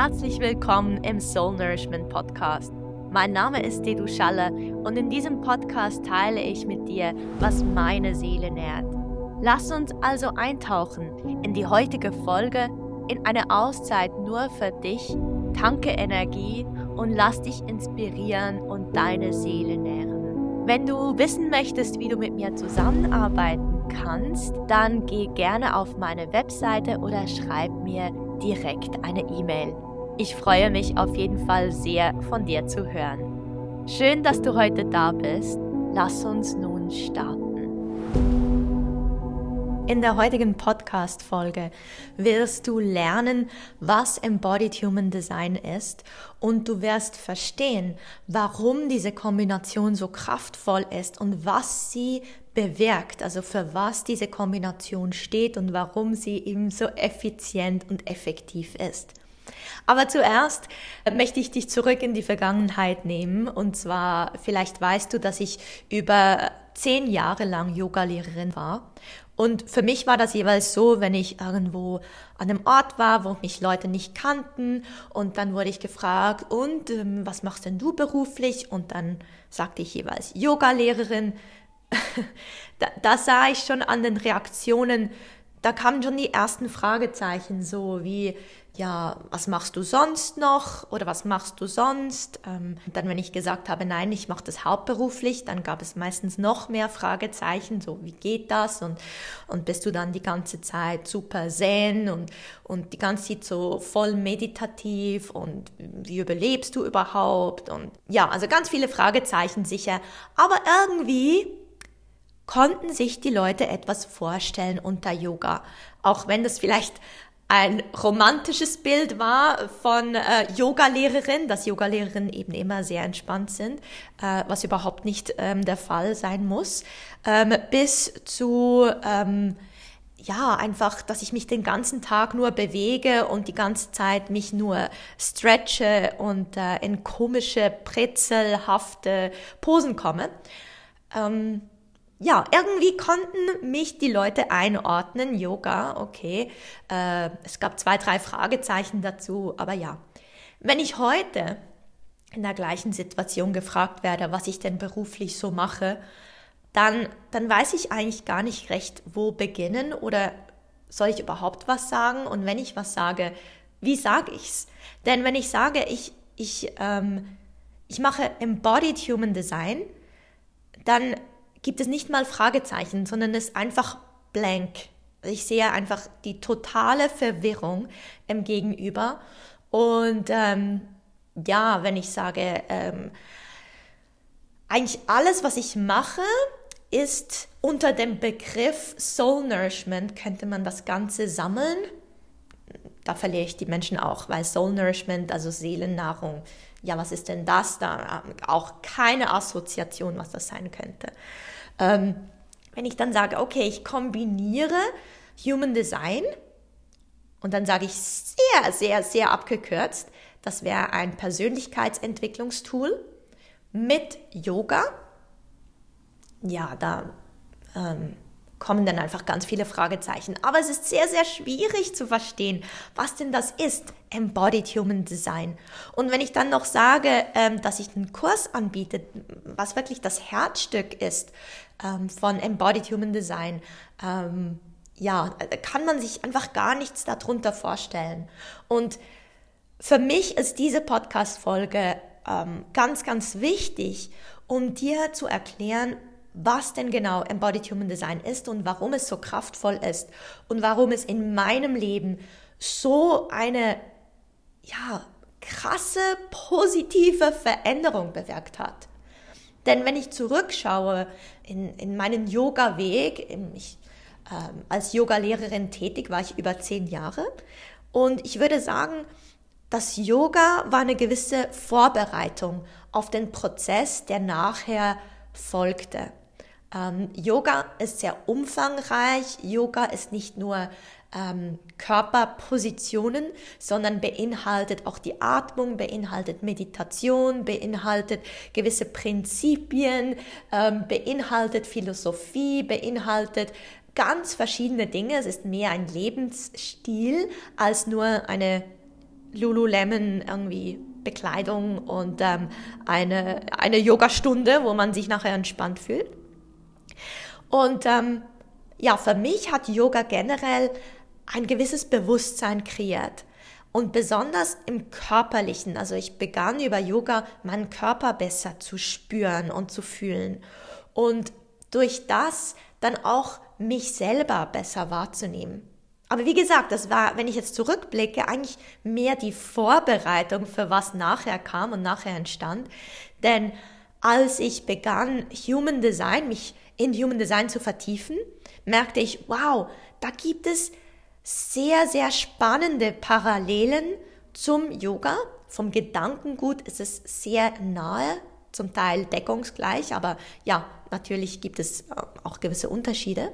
herzlich willkommen im Soul Nourishment Podcast. Mein Name ist Dedu Schalle und in diesem Podcast teile ich mit dir, was meine Seele nährt. Lass uns also eintauchen in die heutige Folge, in eine Auszeit nur für dich, tanke Energie und lass dich inspirieren und deine Seele nähren. Wenn du wissen möchtest, wie du mit mir zusammenarbeiten kannst, dann geh gerne auf meine Webseite oder schreib mir direkt eine E-Mail. Ich freue mich auf jeden Fall sehr von dir zu hören. Schön, dass du heute da bist. Lass uns nun starten. In der heutigen Podcast-Folge wirst du lernen, was Embodied Human Design ist und du wirst verstehen, warum diese Kombination so kraftvoll ist und was sie bewirkt, also für was diese Kombination steht und warum sie eben so effizient und effektiv ist. Aber zuerst möchte ich dich zurück in die Vergangenheit nehmen. Und zwar, vielleicht weißt du, dass ich über zehn Jahre lang Yoga-Lehrerin war. Und für mich war das jeweils so, wenn ich irgendwo an einem Ort war, wo mich Leute nicht kannten und dann wurde ich gefragt, und ähm, was machst denn du beruflich? Und dann sagte ich jeweils Yoga-Lehrerin da, da sah ich schon an den Reaktionen, da kamen schon die ersten Fragezeichen, so wie, ja, was machst du sonst noch oder was machst du sonst? Ähm, dann, wenn ich gesagt habe, nein, ich mache das hauptberuflich, dann gab es meistens noch mehr Fragezeichen, so wie geht das? Und, und bist du dann die ganze Zeit super zen und, und die ganze Zeit so voll meditativ und wie überlebst du überhaupt? Und ja, also ganz viele Fragezeichen sicher, aber irgendwie konnten sich die Leute etwas vorstellen unter Yoga. Auch wenn das vielleicht ein romantisches Bild war von äh, Yoga-Lehrerin, dass Yoga-Lehrerinnen eben immer sehr entspannt sind, äh, was überhaupt nicht ähm, der Fall sein muss, ähm, bis zu ähm, ja, einfach, dass ich mich den ganzen Tag nur bewege und die ganze Zeit mich nur stretche und äh, in komische, pretzelhafte Posen komme. Ähm, ja, irgendwie konnten mich die Leute einordnen. Yoga, okay. Äh, es gab zwei, drei Fragezeichen dazu, aber ja. Wenn ich heute in der gleichen Situation gefragt werde, was ich denn beruflich so mache, dann, dann weiß ich eigentlich gar nicht recht, wo beginnen oder soll ich überhaupt was sagen? Und wenn ich was sage, wie sage ich's? Denn wenn ich sage, ich, ich, ähm, ich mache Embodied Human Design, dann gibt es nicht mal Fragezeichen, sondern es ist einfach blank. Ich sehe einfach die totale Verwirrung im Gegenüber. Und ähm, ja, wenn ich sage, ähm, eigentlich alles, was ich mache, ist unter dem Begriff Soul Nourishment, könnte man das Ganze sammeln. Da verliere ich die Menschen auch, weil Soul Nourishment, also Seelennahrung, ja, was ist denn das? Da auch keine Assoziation, was das sein könnte. Ähm, wenn ich dann sage, okay, ich kombiniere Human Design und dann sage ich sehr, sehr, sehr abgekürzt, das wäre ein Persönlichkeitsentwicklungstool mit Yoga. Ja, da ähm, kommen dann einfach ganz viele Fragezeichen. Aber es ist sehr, sehr schwierig zu verstehen, was denn das ist, Embodied Human Design. Und wenn ich dann noch sage, ähm, dass ich einen Kurs anbiete, was wirklich das Herzstück ist ähm, von Embodied Human Design, ähm, ja, kann man sich einfach gar nichts darunter vorstellen. Und für mich ist diese Podcast-Folge ganz, ganz wichtig, um dir zu erklären, was denn genau Embodied Human Design ist und warum es so kraftvoll ist und warum es in meinem Leben so eine ja, krasse positive Veränderung bewirkt hat. Denn wenn ich zurückschaue in, in meinen Yoga-Weg, ich, ähm, als Yoga-Lehrerin tätig war ich über zehn Jahre und ich würde sagen, das Yoga war eine gewisse Vorbereitung auf den Prozess, der nachher folgte. Ähm, Yoga ist sehr umfangreich. Yoga ist nicht nur ähm, Körperpositionen, sondern beinhaltet auch die Atmung, beinhaltet Meditation, beinhaltet gewisse Prinzipien, ähm, beinhaltet Philosophie, beinhaltet ganz verschiedene Dinge. Es ist mehr ein Lebensstil als nur eine Lululemon irgendwie Bekleidung und ähm, eine, eine Yogastunde, wo man sich nachher entspannt fühlt. Und ähm, ja, für mich hat Yoga generell ein gewisses Bewusstsein kreiert. Und besonders im körperlichen, also ich begann über Yoga meinen Körper besser zu spüren und zu fühlen. Und durch das dann auch mich selber besser wahrzunehmen. Aber wie gesagt, das war, wenn ich jetzt zurückblicke, eigentlich mehr die Vorbereitung für was nachher kam und nachher entstand. Denn als ich begann, Human Design, mich in Human Design zu vertiefen, merkte ich, wow, da gibt es sehr, sehr spannende Parallelen zum Yoga. Vom Gedankengut ist es sehr nahe, zum Teil deckungsgleich, aber ja, natürlich gibt es auch gewisse Unterschiede.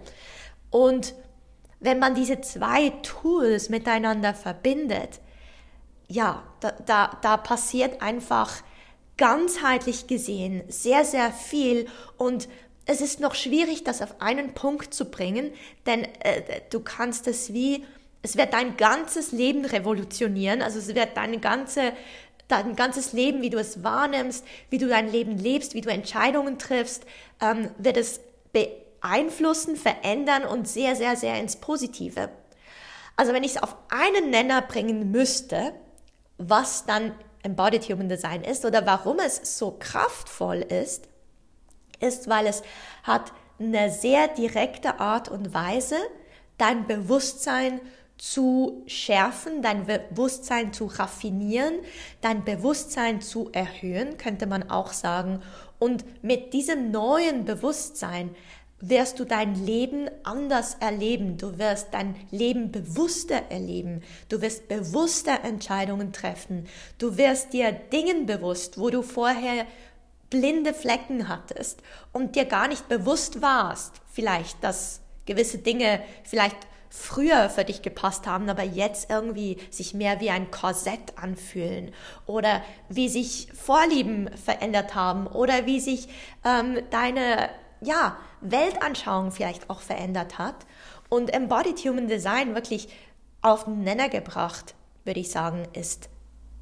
Und wenn man diese zwei Tools miteinander verbindet, ja, da, da, da passiert einfach ganzheitlich gesehen sehr, sehr viel und es ist noch schwierig, das auf einen Punkt zu bringen, denn äh, du kannst es wie, es wird dein ganzes Leben revolutionieren, also es wird deine ganze, dein ganzes Leben, wie du es wahrnimmst, wie du dein Leben lebst, wie du Entscheidungen triffst, ähm, wird es beeinflussen verändern und sehr, sehr, sehr ins Positive. Also wenn ich es auf einen Nenner bringen müsste, was dann Embodied Human Design ist oder warum es so kraftvoll ist, ist, weil es hat eine sehr direkte Art und Weise, dein Bewusstsein zu schärfen, dein Bewusstsein zu raffinieren, dein Bewusstsein zu erhöhen, könnte man auch sagen. Und mit diesem neuen Bewusstsein wirst du dein Leben anders erleben. Du wirst dein Leben bewusster erleben. Du wirst bewusster Entscheidungen treffen. Du wirst dir Dingen bewusst, wo du vorher blinde Flecken hattest und dir gar nicht bewusst warst, vielleicht, dass gewisse Dinge vielleicht früher für dich gepasst haben, aber jetzt irgendwie sich mehr wie ein Korsett anfühlen oder wie sich Vorlieben verändert haben oder wie sich ähm, deine ja, Weltanschauung vielleicht auch verändert hat und Embodied Human Design wirklich auf den Nenner gebracht, würde ich sagen, ist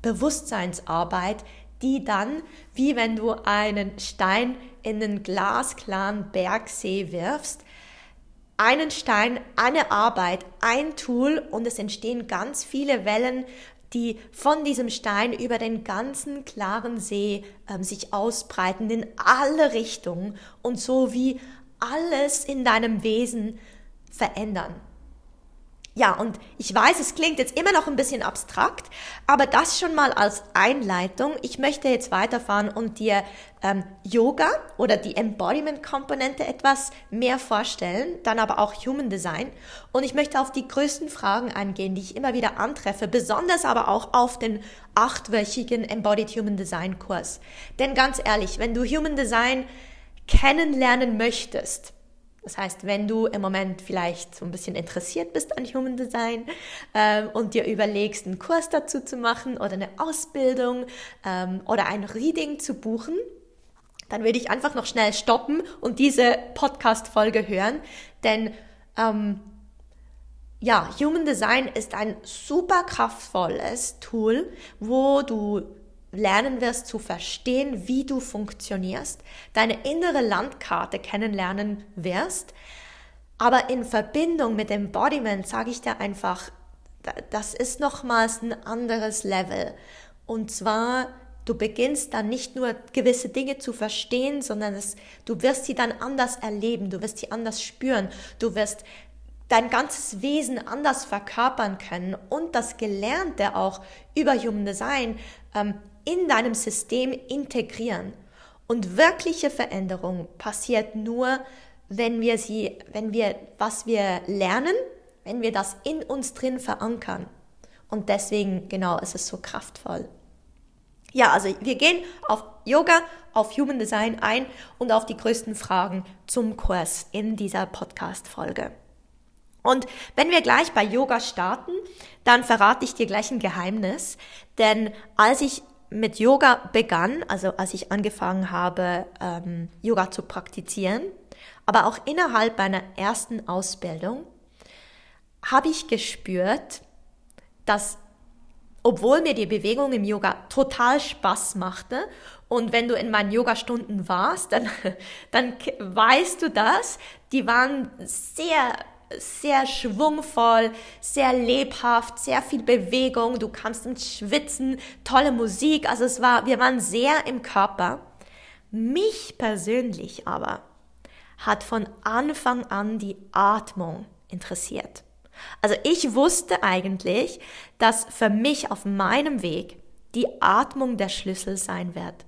Bewusstseinsarbeit, die dann, wie wenn du einen Stein in den glasklaren Bergsee wirfst, einen Stein, eine Arbeit, ein Tool und es entstehen ganz viele Wellen, die von diesem Stein über den ganzen klaren See ähm, sich ausbreiten in alle Richtungen und so wie alles in deinem Wesen verändern. Ja, und ich weiß, es klingt jetzt immer noch ein bisschen abstrakt, aber das schon mal als Einleitung. Ich möchte jetzt weiterfahren und dir ähm, Yoga oder die Embodiment-Komponente etwas mehr vorstellen, dann aber auch Human Design. Und ich möchte auf die größten Fragen eingehen, die ich immer wieder antreffe, besonders aber auch auf den achtwöchigen Embodied Human Design Kurs. Denn ganz ehrlich, wenn du Human Design kennenlernen möchtest, das heißt, wenn du im Moment vielleicht so ein bisschen interessiert bist an Human Design ähm, und dir überlegst, einen Kurs dazu zu machen oder eine Ausbildung ähm, oder ein Reading zu buchen, dann würde ich einfach noch schnell stoppen und diese Podcast-Folge hören, denn ähm, ja, Human Design ist ein super kraftvolles Tool, wo du lernen wirst zu verstehen, wie du funktionierst, deine innere Landkarte kennenlernen wirst. Aber in Verbindung mit Embodiment sage ich dir einfach, das ist nochmals ein anderes Level. Und zwar, du beginnst dann nicht nur gewisse Dinge zu verstehen, sondern es, du wirst sie dann anders erleben, du wirst sie anders spüren, du wirst dein ganzes Wesen anders verkörpern können und das Gelernte auch über Human Design ähm, in deinem System integrieren. Und wirkliche Veränderung passiert nur, wenn wir sie, wenn wir, was wir lernen, wenn wir das in uns drin verankern. Und deswegen, genau, ist es so kraftvoll. Ja, also wir gehen auf Yoga, auf Human Design ein und auf die größten Fragen zum Kurs in dieser Podcast-Folge. Und wenn wir gleich bei Yoga starten, dann verrate ich dir gleich ein Geheimnis, denn als ich mit Yoga begann, also als ich angefangen habe, ähm, Yoga zu praktizieren, aber auch innerhalb meiner ersten Ausbildung, habe ich gespürt, dass obwohl mir die Bewegung im Yoga total Spaß machte. Und wenn du in meinen Yoga-Stunden warst, dann, dann weißt du das. Die waren sehr, sehr schwungvoll, sehr lebhaft, sehr viel Bewegung. Du kannst ins Schwitzen, tolle Musik. Also es war, wir waren sehr im Körper. Mich persönlich aber hat von Anfang an die Atmung interessiert. Also ich wusste eigentlich, dass für mich auf meinem Weg die Atmung der Schlüssel sein wird.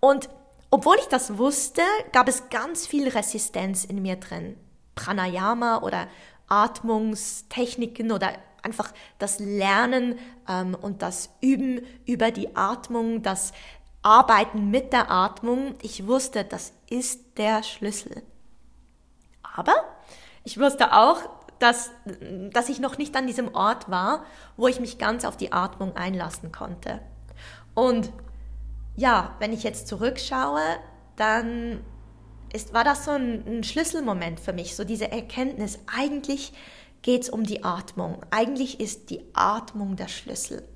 Und obwohl ich das wusste, gab es ganz viel Resistenz in mir drin. Pranayama oder Atmungstechniken oder einfach das Lernen ähm, und das Üben über die Atmung, das Arbeiten mit der Atmung. Ich wusste, das ist der Schlüssel. Aber ich wusste auch, dass, dass ich noch nicht an diesem Ort war, wo ich mich ganz auf die Atmung einlassen konnte. Und ja, wenn ich jetzt zurückschaue, dann ist, war das so ein, ein Schlüsselmoment für mich, so diese Erkenntnis, eigentlich geht es um die Atmung. Eigentlich ist die Atmung der Schlüssel.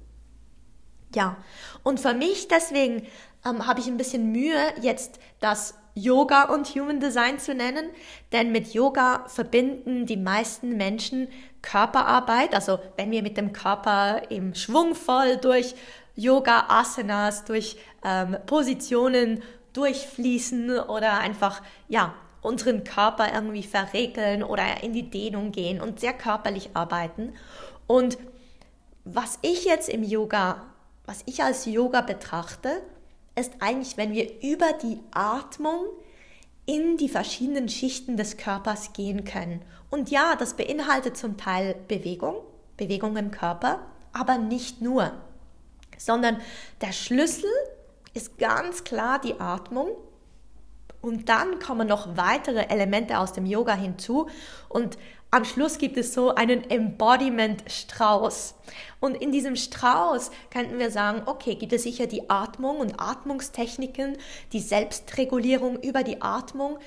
Ja, und für mich deswegen ähm, habe ich ein bisschen Mühe, jetzt das Yoga und Human Design zu nennen, denn mit Yoga verbinden die meisten Menschen Körperarbeit, also wenn wir mit dem Körper im Schwung voll durch Yoga Asanas, durch ähm, Positionen durchfließen oder einfach ja unseren Körper irgendwie verregeln oder in die Dehnung gehen und sehr körperlich arbeiten. Und was ich jetzt im Yoga, was ich als Yoga betrachte, ist eigentlich, wenn wir über die Atmung in die verschiedenen Schichten des Körpers gehen können. Und ja, das beinhaltet zum Teil Bewegung, Bewegung im Körper, aber nicht nur, sondern der Schlüssel ist ganz klar die Atmung. Und dann kommen noch weitere Elemente aus dem Yoga hinzu. Und am Schluss gibt es so einen Embodiment-Strauß. Und in diesem Strauß könnten wir sagen, okay, gibt es sicher die Atmung und Atmungstechniken, die Selbstregulierung über die Atmung.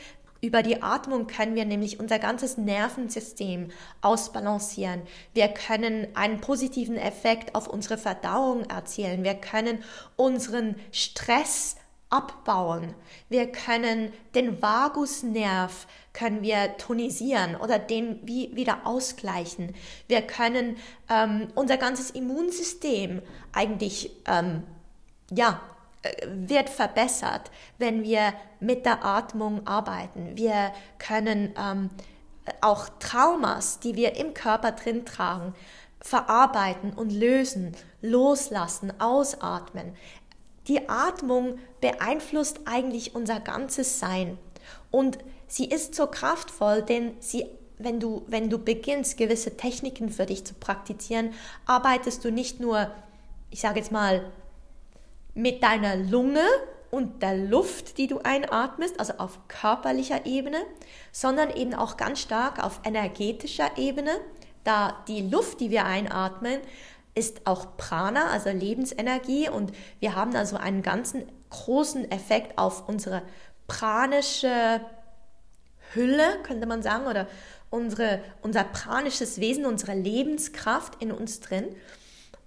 Über die Atmung können wir nämlich unser ganzes Nervensystem ausbalancieren. Wir können einen positiven Effekt auf unsere Verdauung erzielen. Wir können unseren Stress abbauen. Wir können den Vagusnerv können wir tonisieren oder den wie wieder ausgleichen. Wir können ähm, unser ganzes Immunsystem eigentlich ähm, ja wird verbessert, wenn wir mit der Atmung arbeiten. Wir können ähm, auch Traumas, die wir im Körper drin tragen, verarbeiten und lösen, loslassen, ausatmen. Die Atmung beeinflusst eigentlich unser ganzes Sein und sie ist so kraftvoll, denn sie wenn du, wenn du beginnst, gewisse Techniken für dich zu praktizieren, arbeitest du nicht nur, ich sage jetzt mal, mit deiner Lunge und der Luft, die du einatmest, also auf körperlicher Ebene, sondern eben auch ganz stark auf energetischer Ebene, da die Luft, die wir einatmen, ist auch Prana, also Lebensenergie und wir haben also einen ganzen großen Effekt auf unsere pranische Hülle, könnte man sagen, oder unsere, unser pranisches Wesen, unsere Lebenskraft in uns drin.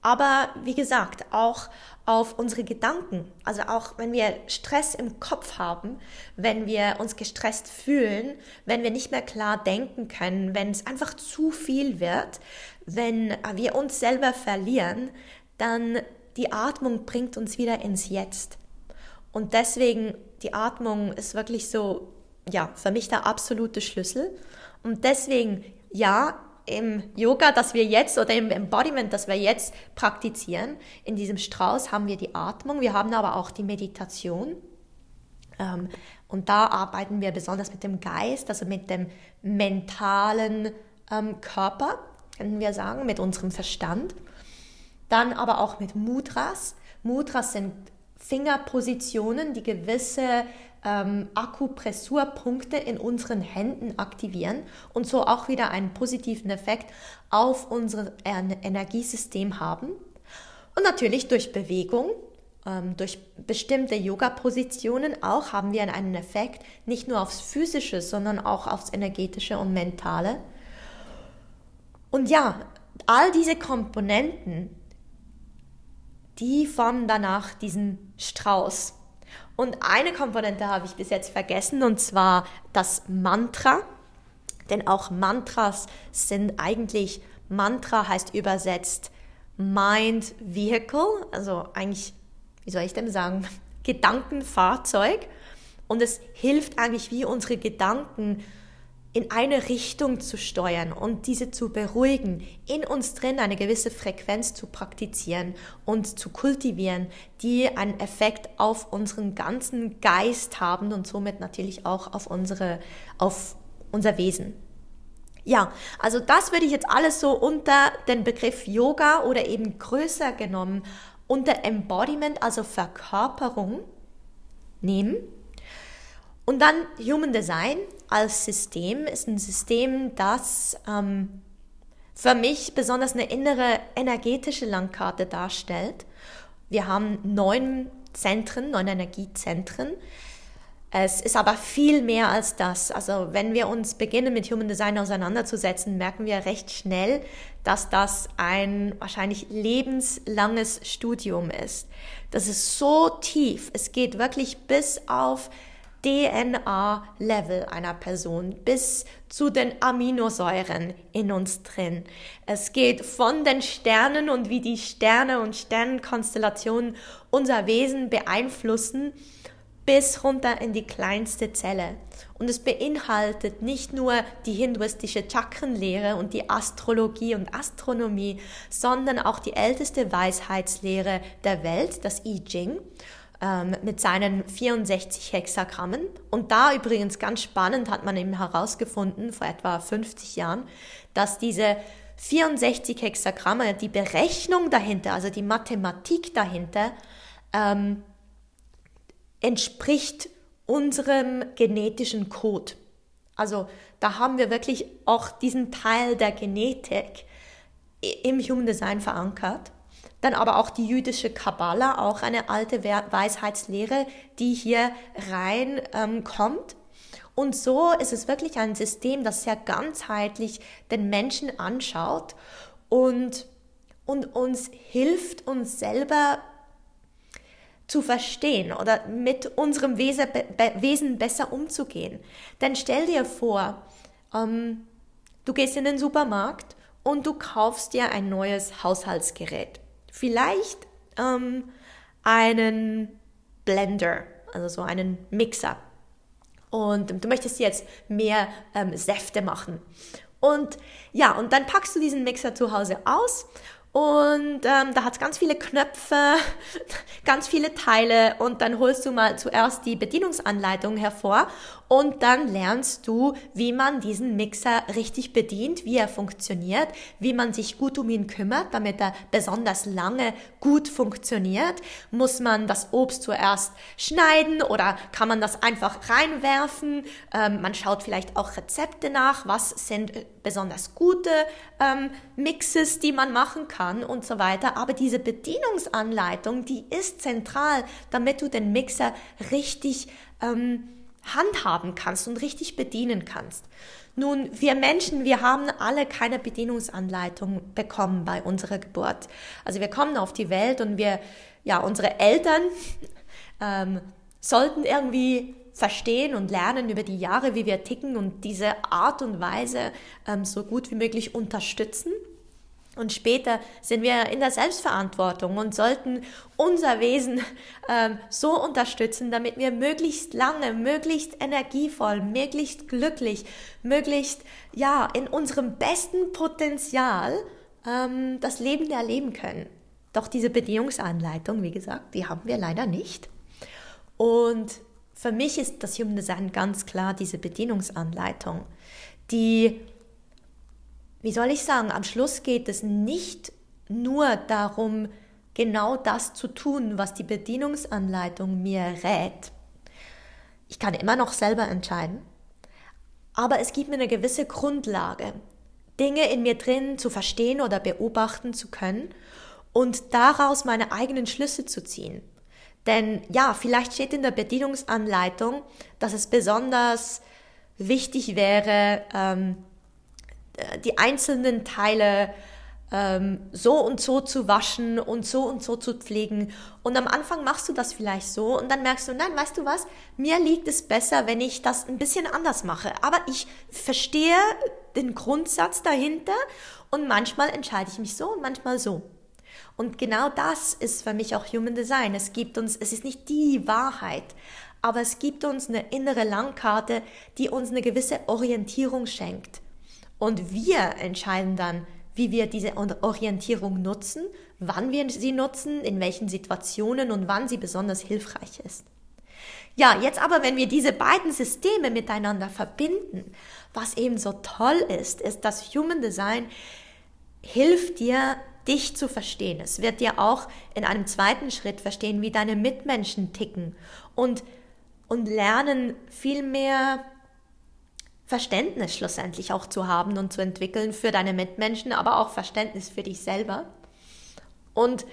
Aber wie gesagt, auch auf unsere Gedanken. Also auch wenn wir Stress im Kopf haben, wenn wir uns gestresst fühlen, wenn wir nicht mehr klar denken können, wenn es einfach zu viel wird, wenn wir uns selber verlieren, dann die Atmung bringt uns wieder ins Jetzt. Und deswegen, die Atmung ist wirklich so, ja, für mich der absolute Schlüssel. Und deswegen, ja, im Yoga, das wir jetzt oder im Embodiment, das wir jetzt praktizieren, in diesem Strauß haben wir die Atmung, wir haben aber auch die Meditation. Ähm, und da arbeiten wir besonders mit dem Geist, also mit dem mentalen ähm, Körper, können wir sagen, mit unserem Verstand. Dann aber auch mit Mudras. Mudras sind Fingerpositionen, die gewisse ähm, Akupressurpunkte in unseren Händen aktivieren und so auch wieder einen positiven Effekt auf unser Energiesystem haben. Und natürlich durch Bewegung, ähm, durch bestimmte Yoga-Positionen auch haben wir einen Effekt nicht nur aufs Physische, sondern auch aufs Energetische und Mentale. Und ja, all diese Komponenten die formen danach diesen Strauß. Und eine Komponente habe ich bis jetzt vergessen, und zwar das Mantra. Denn auch Mantras sind eigentlich, Mantra heißt übersetzt Mind Vehicle, also eigentlich, wie soll ich denn sagen, Gedankenfahrzeug. Und es hilft eigentlich, wie unsere Gedanken in eine Richtung zu steuern und diese zu beruhigen, in uns drin eine gewisse Frequenz zu praktizieren und zu kultivieren, die einen Effekt auf unseren ganzen Geist haben und somit natürlich auch auf unsere, auf unser Wesen. Ja, also das würde ich jetzt alles so unter den Begriff Yoga oder eben größer genommen unter Embodiment, also Verkörperung nehmen. Und dann Human Design als System ist ein System, das ähm, für mich besonders eine innere energetische Landkarte darstellt. Wir haben neun Zentren, neun Energiezentren. Es ist aber viel mehr als das. Also wenn wir uns beginnen mit Human Design auseinanderzusetzen, merken wir recht schnell, dass das ein wahrscheinlich lebenslanges Studium ist. Das ist so tief. Es geht wirklich bis auf DNA-Level einer Person bis zu den Aminosäuren in uns drin. Es geht von den Sternen und wie die Sterne und Sternenkonstellationen unser Wesen beeinflussen bis runter in die kleinste Zelle. Und es beinhaltet nicht nur die hinduistische Chakrenlehre und die Astrologie und Astronomie, sondern auch die älteste Weisheitslehre der Welt, das I Ching ähm, mit seinen 64 Hexagrammen. Und da übrigens ganz spannend hat man eben herausgefunden, vor etwa 50 Jahren, dass diese 64 Hexagramme, die Berechnung dahinter, also die Mathematik dahinter, ähm, entspricht unserem genetischen Code. Also da haben wir wirklich auch diesen Teil der Genetik im Human Design verankert. Dann aber auch die jüdische Kabbala, auch eine alte Weisheitslehre, die hier rein ähm, kommt. Und so ist es wirklich ein System, das sehr ganzheitlich den Menschen anschaut und, und uns hilft, uns selber zu verstehen oder mit unserem Wesen, Wesen besser umzugehen. Denn stell dir vor, ähm, du gehst in den Supermarkt und du kaufst dir ein neues Haushaltsgerät vielleicht ähm, einen Blender, also so einen Mixer. Und du möchtest jetzt mehr ähm, Säfte machen. Und ja, und dann packst du diesen Mixer zu Hause aus und ähm, da hat es ganz viele Knöpfe, ganz viele Teile und dann holst du mal zuerst die Bedienungsanleitung hervor und dann lernst du, wie man diesen Mixer richtig bedient, wie er funktioniert, wie man sich gut um ihn kümmert, damit er besonders lange gut funktioniert. Muss man das Obst zuerst schneiden oder kann man das einfach reinwerfen? Ähm, man schaut vielleicht auch Rezepte nach, was sind besonders gute ähm, Mixes, die man machen kann und so weiter. Aber diese Bedienungsanleitung, die ist zentral, damit du den Mixer richtig ähm, handhaben kannst und richtig bedienen kannst. Nun, wir Menschen, wir haben alle keine Bedienungsanleitung bekommen bei unserer Geburt. Also wir kommen auf die Welt und wir, ja, unsere Eltern ähm, sollten irgendwie verstehen und lernen über die Jahre, wie wir ticken und diese Art und Weise ähm, so gut wie möglich unterstützen. Und später sind wir in der Selbstverantwortung und sollten unser Wesen ähm, so unterstützen, damit wir möglichst lange, möglichst energievoll, möglichst glücklich, möglichst ja in unserem besten Potenzial ähm, das Leben erleben können. Doch diese Bedingungsanleitung, wie gesagt, die haben wir leider nicht. Und für mich ist das Human Design ganz klar diese Bedienungsanleitung, die, wie soll ich sagen, am Schluss geht es nicht nur darum, genau das zu tun, was die Bedienungsanleitung mir rät. Ich kann immer noch selber entscheiden, aber es gibt mir eine gewisse Grundlage, Dinge in mir drin zu verstehen oder beobachten zu können und daraus meine eigenen Schlüsse zu ziehen. Denn ja, vielleicht steht in der Bedienungsanleitung, dass es besonders wichtig wäre, ähm, die einzelnen Teile ähm, so und so zu waschen und so und so zu pflegen. Und am Anfang machst du das vielleicht so und dann merkst du, nein, weißt du was, mir liegt es besser, wenn ich das ein bisschen anders mache. Aber ich verstehe den Grundsatz dahinter und manchmal entscheide ich mich so und manchmal so. Und genau das ist für mich auch Human Design. Es gibt uns, es ist nicht die Wahrheit, aber es gibt uns eine innere Landkarte, die uns eine gewisse Orientierung schenkt. Und wir entscheiden dann, wie wir diese Orientierung nutzen, wann wir sie nutzen, in welchen Situationen und wann sie besonders hilfreich ist. Ja, jetzt aber, wenn wir diese beiden Systeme miteinander verbinden, was eben so toll ist, ist, dass Human Design hilft dir, dich zu verstehen. Es wird dir auch in einem zweiten Schritt verstehen, wie deine Mitmenschen ticken und, und lernen viel mehr Verständnis schlussendlich auch zu haben und zu entwickeln für deine Mitmenschen, aber auch Verständnis für dich selber. Und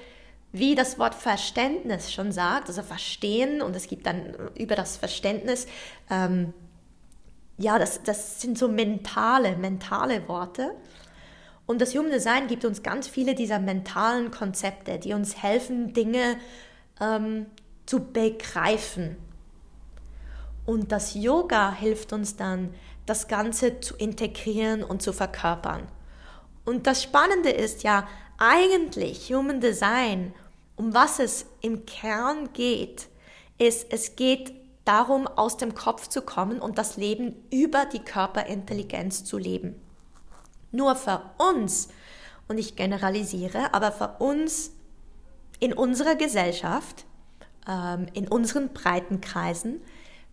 wie das Wort Verständnis schon sagt, also verstehen, und es gibt dann über das Verständnis, ähm, ja, das, das sind so mentale, mentale Worte. Und das Human Design gibt uns ganz viele dieser mentalen Konzepte, die uns helfen, Dinge ähm, zu begreifen. Und das Yoga hilft uns dann, das Ganze zu integrieren und zu verkörpern. Und das Spannende ist ja eigentlich Human Design, um was es im Kern geht, ist, es geht darum, aus dem Kopf zu kommen und das Leben über die Körperintelligenz zu leben. Nur für uns, und ich generalisiere, aber für uns in unserer Gesellschaft, ähm, in unseren Breitenkreisen,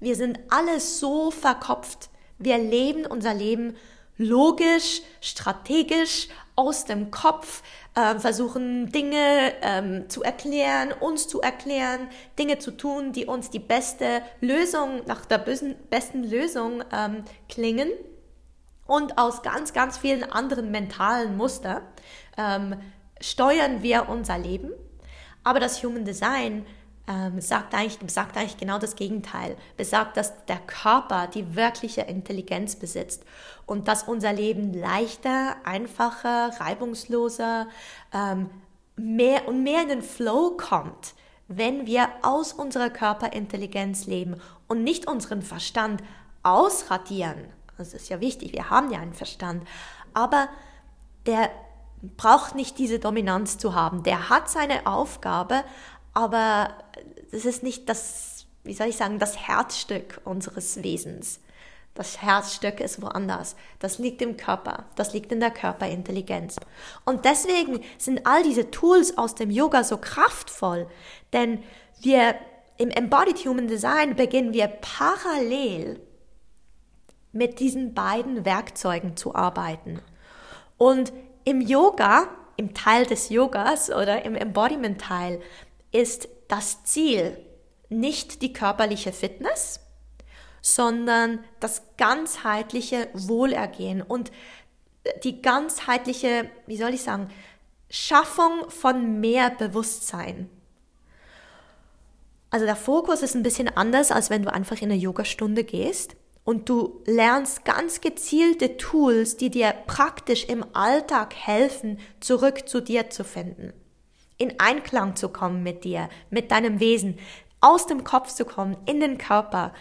wir sind alle so verkopft, wir leben unser Leben logisch, strategisch, aus dem Kopf, äh, versuchen Dinge ähm, zu erklären, uns zu erklären, Dinge zu tun, die uns die beste Lösung, nach der bösen, besten Lösung ähm, klingen. Und aus ganz, ganz vielen anderen mentalen Muster ähm, steuern wir unser Leben. Aber das Human Design ähm, sagt, eigentlich, sagt eigentlich genau das Gegenteil. Besagt, dass der Körper die wirkliche Intelligenz besitzt und dass unser Leben leichter, einfacher, reibungsloser ähm, mehr und mehr in den Flow kommt, wenn wir aus unserer Körperintelligenz leben und nicht unseren Verstand ausradieren. Das ist ja wichtig, wir haben ja einen Verstand, aber der braucht nicht diese Dominanz zu haben. Der hat seine Aufgabe, aber es ist nicht das, wie soll ich sagen, das Herzstück unseres Wesens. Das Herzstück ist woanders. Das liegt im Körper. Das liegt in der Körperintelligenz. Und deswegen sind all diese Tools aus dem Yoga so kraftvoll, denn wir im Embodied Human Design beginnen wir parallel mit diesen beiden Werkzeugen zu arbeiten. Und im Yoga, im Teil des Yogas oder im Embodiment-Teil, ist das Ziel nicht die körperliche Fitness, sondern das ganzheitliche Wohlergehen und die ganzheitliche, wie soll ich sagen, Schaffung von mehr Bewusstsein. Also der Fokus ist ein bisschen anders, als wenn du einfach in eine Yogastunde gehst und du lernst ganz gezielte Tools, die dir praktisch im Alltag helfen, zurück zu dir zu finden in Einklang zu kommen mit dir, mit deinem Wesen, aus dem Kopf zu kommen, in den Körper,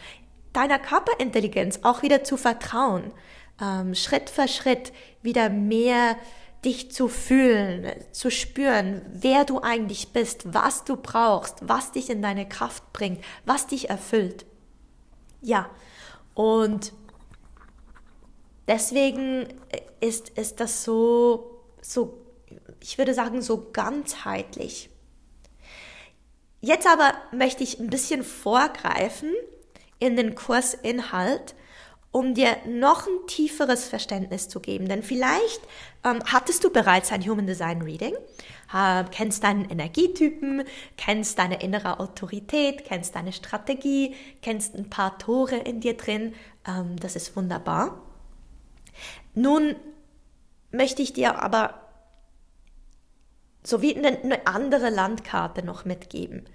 deiner Körperintelligenz auch wieder zu vertrauen, ähm, Schritt für Schritt wieder mehr dich zu fühlen, zu spüren, wer du eigentlich bist, was du brauchst, was dich in deine Kraft bringt, was dich erfüllt. Ja, und deswegen ist, ist das so, so ich würde sagen, so ganzheitlich. Jetzt aber möchte ich ein bisschen vorgreifen in den Kursinhalt, um dir noch ein tieferes Verständnis zu geben. Denn vielleicht ähm, hattest du bereits ein Human Design Reading, äh, kennst deinen Energietypen, kennst deine innere Autorität, kennst deine Strategie, kennst ein paar Tore in dir drin. Ähm, das ist wunderbar. Nun möchte ich dir aber sowie eine andere Landkarte noch mitgeben.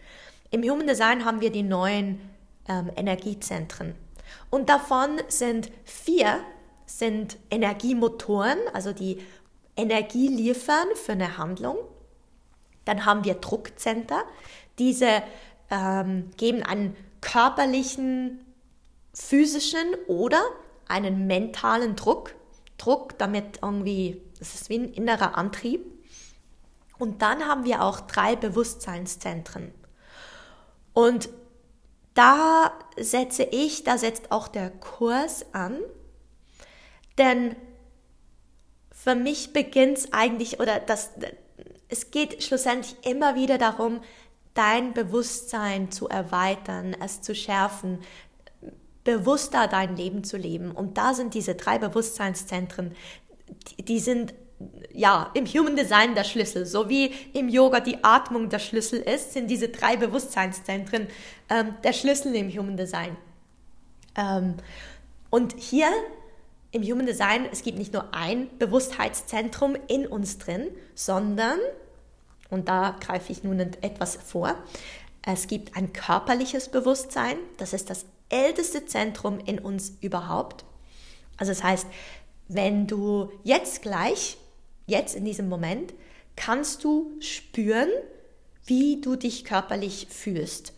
Im Human Design haben wir die neuen ähm, Energiezentren. Und davon sind vier sind Energiemotoren, also die Energie liefern für eine Handlung. Dann haben wir Druckcenter. Diese ähm, geben einen körperlichen, physischen oder einen mentalen Druck. Druck, damit irgendwie, das ist wie ein innerer Antrieb. Und dann haben wir auch drei Bewusstseinszentren. Und da setze ich, da setzt auch der Kurs an, denn für mich beginnt es eigentlich, oder das, es geht schlussendlich immer wieder darum, dein Bewusstsein zu erweitern, es zu schärfen, bewusster dein Leben zu leben. Und da sind diese drei Bewusstseinszentren, die, die sind ja, im Human Design der Schlüssel, so wie im Yoga die Atmung der Schlüssel ist, sind diese drei Bewusstseinszentren ähm, der Schlüssel im Human Design. Ähm, und hier im Human Design, es gibt nicht nur ein Bewusstheitszentrum in uns drin, sondern, und da greife ich nun etwas vor, es gibt ein körperliches Bewusstsein, das ist das älteste Zentrum in uns überhaupt. Also das heißt, wenn du jetzt gleich jetzt in diesem Moment, kannst du spüren, wie du dich körperlich fühlst.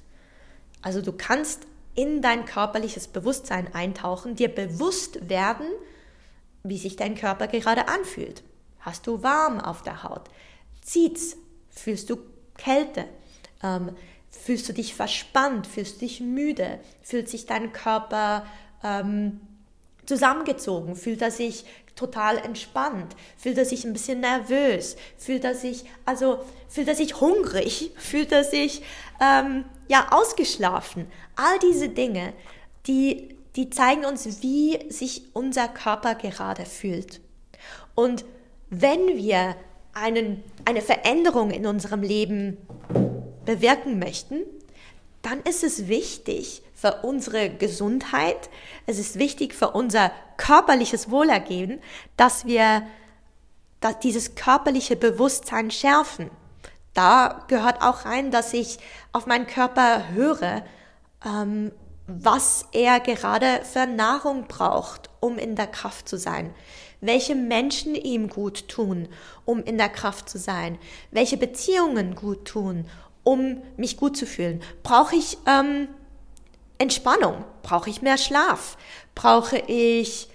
Also du kannst in dein körperliches Bewusstsein eintauchen, dir bewusst werden, wie sich dein Körper gerade anfühlt. Hast du warm auf der Haut? Zieht's? Fühlst du Kälte? Ähm, fühlst du dich verspannt? Fühlst du dich müde? Fühlt sich dein Körper ähm, zusammengezogen? Fühlt er sich total entspannt? Fühlt er sich ein bisschen nervös? Fühlt er sich, also, fühlt er sich hungrig? Fühlt er sich, ähm, ja, ausgeschlafen? All diese Dinge, die, die zeigen uns, wie sich unser Körper gerade fühlt. Und wenn wir einen, eine Veränderung in unserem Leben bewirken möchten, dann ist es wichtig für unsere Gesundheit, es ist wichtig für unser körperliches Wohlergehen, dass wir dass dieses körperliche Bewusstsein schärfen. Da gehört auch rein, dass ich auf meinen Körper höre, ähm, was er gerade für Nahrung braucht, um in der Kraft zu sein. Welche Menschen ihm gut tun, um in der Kraft zu sein. Welche Beziehungen gut tun, um mich gut zu fühlen? Brauche ich ähm, Entspannung? Brauche ich mehr Schlaf? Brauche ich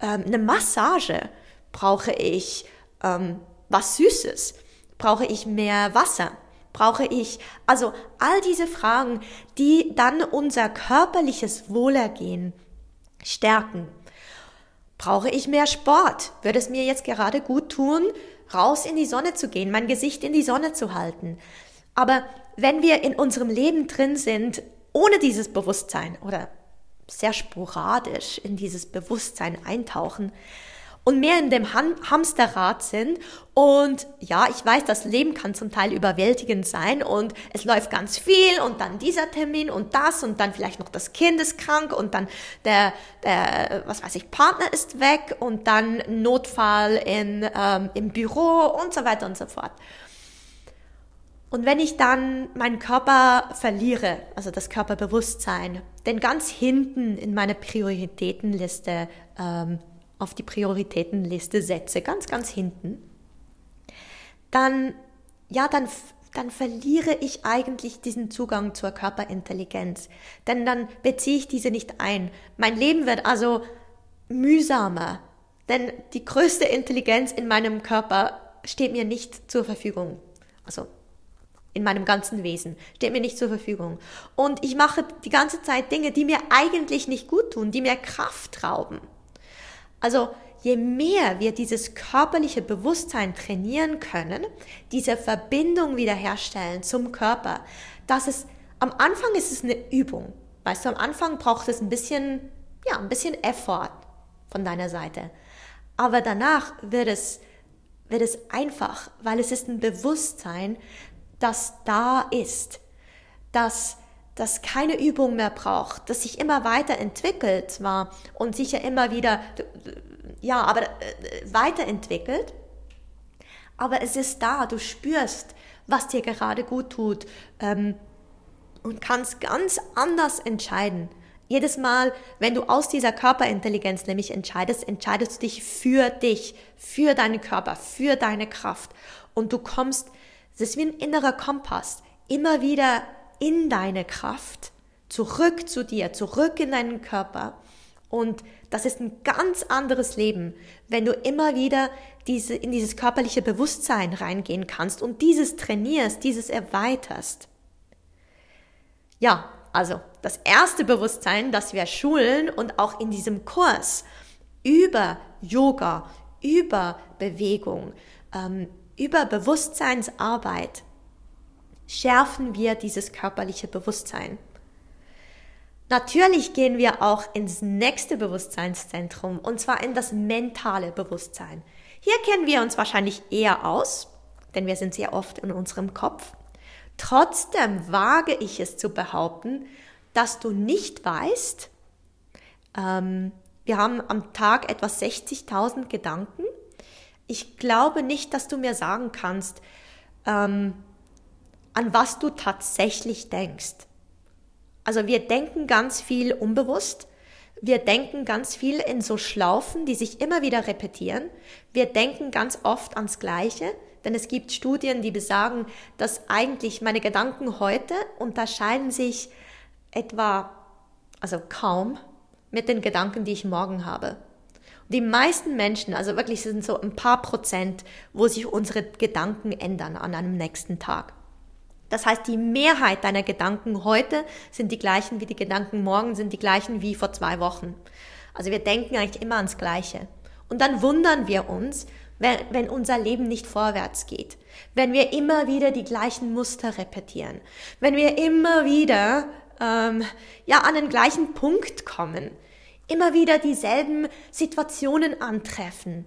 ähm, eine Massage? Brauche ich ähm, was Süßes? Brauche ich mehr Wasser? Brauche ich, also all diese Fragen, die dann unser körperliches Wohlergehen stärken. Brauche ich mehr Sport? Würde es mir jetzt gerade gut tun, raus in die Sonne zu gehen, mein Gesicht in die Sonne zu halten? Aber wenn wir in unserem Leben drin sind, ohne dieses Bewusstsein oder sehr sporadisch in dieses Bewusstsein eintauchen und mehr in dem Ham Hamsterrad sind. Und ja, ich weiß, das Leben kann zum Teil überwältigend sein und es läuft ganz viel und dann dieser Termin und das und dann vielleicht noch das Kind ist krank und dann der, der was weiß ich, Partner ist weg und dann Notfall in, ähm, im Büro und so weiter und so fort. Und wenn ich dann meinen Körper verliere, also das Körperbewusstsein, denn ganz hinten in meine Prioritätenliste, ähm, auf die Prioritätenliste setze, ganz, ganz hinten, dann, ja, dann, dann verliere ich eigentlich diesen Zugang zur Körperintelligenz. Denn dann beziehe ich diese nicht ein. Mein Leben wird also mühsamer, denn die größte Intelligenz in meinem Körper steht mir nicht zur Verfügung. Also in meinem ganzen Wesen, steht mir nicht zur Verfügung. Und ich mache die ganze Zeit Dinge, die mir eigentlich nicht gut tun, die mir Kraft rauben. Also je mehr wir dieses körperliche Bewusstsein trainieren können, diese Verbindung wiederherstellen zum Körper, dass es am Anfang ist es eine Übung. Weißt du, am Anfang braucht es ein bisschen, ja, ein bisschen Effort von deiner Seite. Aber danach wird es, wird es einfach, weil es ist ein Bewusstsein, das da ist, dass das keine Übung mehr braucht, das sich immer weiterentwickelt zwar und sich ja immer wieder, ja, aber äh, weiterentwickelt, aber es ist da, du spürst, was dir gerade gut tut ähm, und kannst ganz anders entscheiden Jedes Mal, wenn du aus dieser Körperintelligenz nämlich entscheidest, entscheidest du dich für dich, für deinen Körper, für deine Kraft. Und du kommst, es ist wie ein innerer Kompass, immer wieder in deine Kraft, zurück zu dir, zurück in deinen Körper. Und das ist ein ganz anderes Leben, wenn du immer wieder diese, in dieses körperliche Bewusstsein reingehen kannst und dieses trainierst, dieses erweiterst. Ja, also das erste Bewusstsein, das wir schulen und auch in diesem Kurs über Yoga, über Bewegung, ähm, über Bewusstseinsarbeit schärfen wir dieses körperliche Bewusstsein. Natürlich gehen wir auch ins nächste Bewusstseinszentrum und zwar in das mentale Bewusstsein. Hier kennen wir uns wahrscheinlich eher aus, denn wir sind sehr oft in unserem Kopf. Trotzdem wage ich es zu behaupten, dass du nicht weißt, ähm, wir haben am Tag etwa 60.000 Gedanken. Ich glaube nicht, dass du mir sagen kannst, ähm, an was du tatsächlich denkst. Also wir denken ganz viel unbewusst. Wir denken ganz viel in so Schlaufen, die sich immer wieder repetieren. Wir denken ganz oft ans Gleiche, denn es gibt Studien, die besagen, dass eigentlich meine Gedanken heute unterscheiden sich etwa, also kaum, mit den Gedanken, die ich morgen habe. Die meisten Menschen, also wirklich sind so ein paar Prozent, wo sich unsere Gedanken ändern an einem nächsten Tag. Das heißt, die Mehrheit deiner Gedanken heute sind die gleichen wie die Gedanken morgen, sind die gleichen wie vor zwei Wochen. Also wir denken eigentlich immer ans Gleiche. Und dann wundern wir uns, wenn, wenn unser Leben nicht vorwärts geht. Wenn wir immer wieder die gleichen Muster repetieren. Wenn wir immer wieder ähm, ja, an den gleichen Punkt kommen. Immer wieder dieselben Situationen antreffen.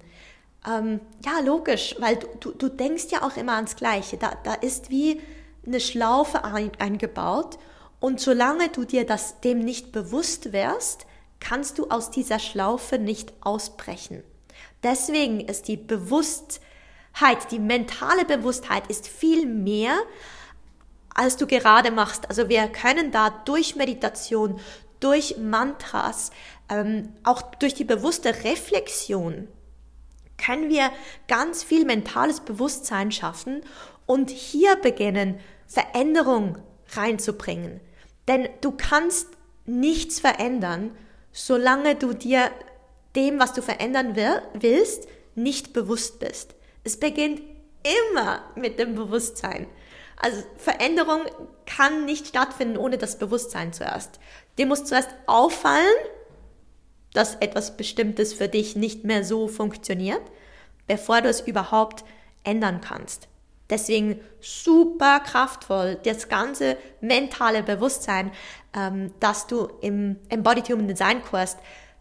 Ähm, ja, logisch, weil du, du, du denkst ja auch immer ans Gleiche. Da, da ist wie eine Schlaufe ein, eingebaut und solange du dir das dem nicht bewusst wärst, kannst du aus dieser Schlaufe nicht ausbrechen. Deswegen ist die Bewusstheit, die mentale Bewusstheit ist viel mehr, als du gerade machst. Also wir können da durch Meditation, durch Mantras, ähm, auch durch die bewusste Reflexion, können wir ganz viel mentales Bewusstsein schaffen und hier beginnen, Veränderung reinzubringen. Denn du kannst nichts verändern, solange du dir dem, was du verändern willst, nicht bewusst bist. Es beginnt immer mit dem Bewusstsein. Also Veränderung kann nicht stattfinden ohne das Bewusstsein zuerst. Dir muss zuerst auffallen, dass etwas Bestimmtes für dich nicht mehr so funktioniert, bevor du es überhaupt ändern kannst. Deswegen super kraftvoll, das ganze mentale Bewusstsein, ähm, das du im Embodied Human Design Kurs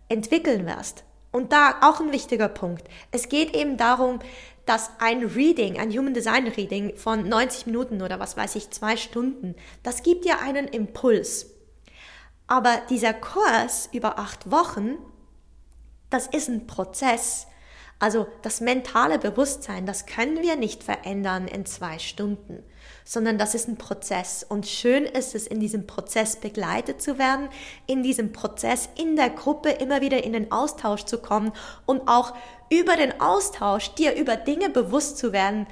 entwickeln wirst. Und da auch ein wichtiger Punkt. Es geht eben darum, dass ein Reading, ein Human Design Reading von 90 Minuten oder was weiß ich, zwei Stunden, das gibt dir einen Impuls. Aber dieser Kurs über acht Wochen, das ist ein Prozess, also das mentale Bewusstsein, das können wir nicht verändern in zwei Stunden, sondern das ist ein Prozess. Und schön ist es, in diesem Prozess begleitet zu werden, in diesem Prozess in der Gruppe immer wieder in den Austausch zu kommen und auch über den Austausch dir über Dinge bewusst zu werden,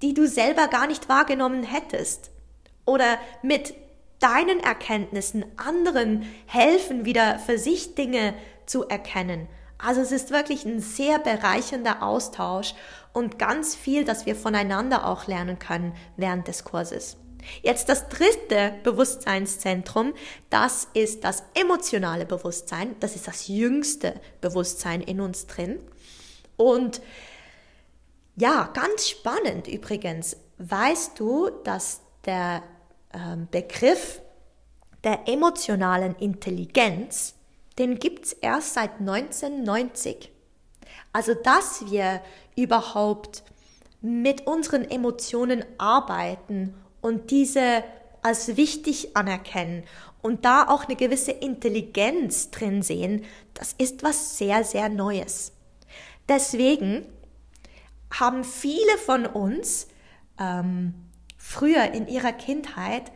die du selber gar nicht wahrgenommen hättest. Oder mit deinen Erkenntnissen anderen helfen, wieder für sich Dinge zu erkennen also es ist wirklich ein sehr bereichernder Austausch und ganz viel, das wir voneinander auch lernen können während des Kurses. Jetzt das dritte Bewusstseinszentrum, das ist das emotionale Bewusstsein. Das ist das jüngste Bewusstsein in uns drin. Und ja, ganz spannend übrigens, weißt du, dass der äh, Begriff der emotionalen Intelligenz den gibt es erst seit 1990. Also dass wir überhaupt mit unseren Emotionen arbeiten und diese als wichtig anerkennen und da auch eine gewisse Intelligenz drin sehen, das ist was sehr, sehr Neues. Deswegen haben viele von uns ähm, früher in ihrer Kindheit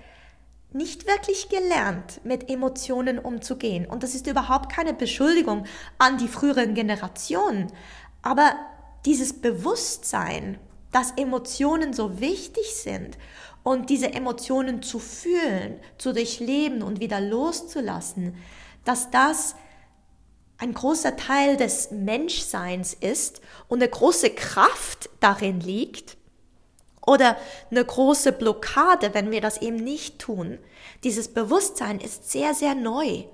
nicht wirklich gelernt, mit Emotionen umzugehen. Und das ist überhaupt keine Beschuldigung an die früheren Generationen. Aber dieses Bewusstsein, dass Emotionen so wichtig sind und diese Emotionen zu fühlen, zu durchleben und wieder loszulassen, dass das ein großer Teil des Menschseins ist und eine große Kraft darin liegt, oder eine große Blockade, wenn wir das eben nicht tun. Dieses Bewusstsein ist sehr, sehr neu.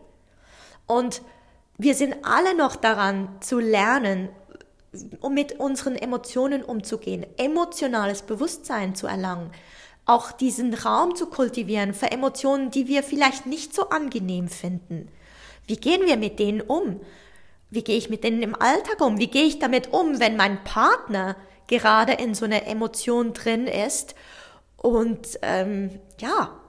Und wir sind alle noch daran zu lernen, um mit unseren Emotionen umzugehen, emotionales Bewusstsein zu erlangen, auch diesen Raum zu kultivieren für Emotionen, die wir vielleicht nicht so angenehm finden. Wie gehen wir mit denen um? Wie gehe ich mit denen im Alltag um? Wie gehe ich damit um, wenn mein Partner gerade in so einer Emotion drin ist. Und ähm, ja,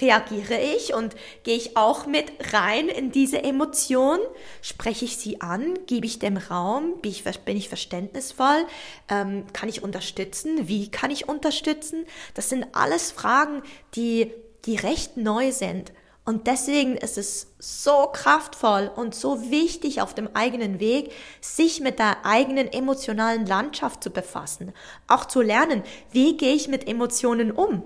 reagiere ich und gehe ich auch mit rein in diese Emotion? Spreche ich sie an? Gebe ich dem Raum? Bin ich, bin ich verständnisvoll? Ähm, kann ich unterstützen? Wie kann ich unterstützen? Das sind alles Fragen, die, die recht neu sind. Und deswegen ist es so kraftvoll und so wichtig auf dem eigenen Weg, sich mit der eigenen emotionalen Landschaft zu befassen. Auch zu lernen, wie gehe ich mit Emotionen um.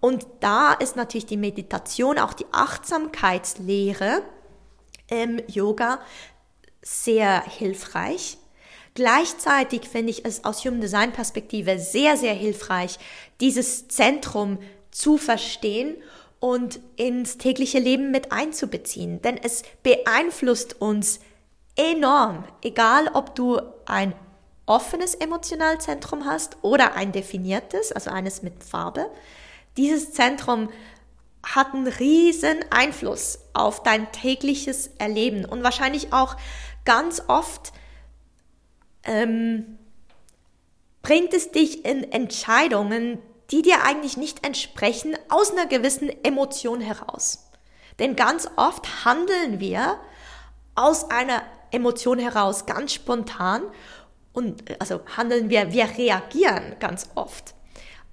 Und da ist natürlich die Meditation, auch die Achtsamkeitslehre im Yoga sehr hilfreich. Gleichzeitig finde ich es aus Human Design Perspektive sehr, sehr hilfreich, dieses Zentrum zu verstehen und ins tägliche Leben mit einzubeziehen. Denn es beeinflusst uns enorm, egal ob du ein offenes Emotionalzentrum hast oder ein definiertes, also eines mit Farbe. Dieses Zentrum hat einen riesen Einfluss auf dein tägliches Erleben und wahrscheinlich auch ganz oft ähm, bringt es dich in Entscheidungen, die dir eigentlich nicht entsprechen, aus einer gewissen Emotion heraus. Denn ganz oft handeln wir aus einer Emotion heraus ganz spontan und also handeln wir, wir reagieren ganz oft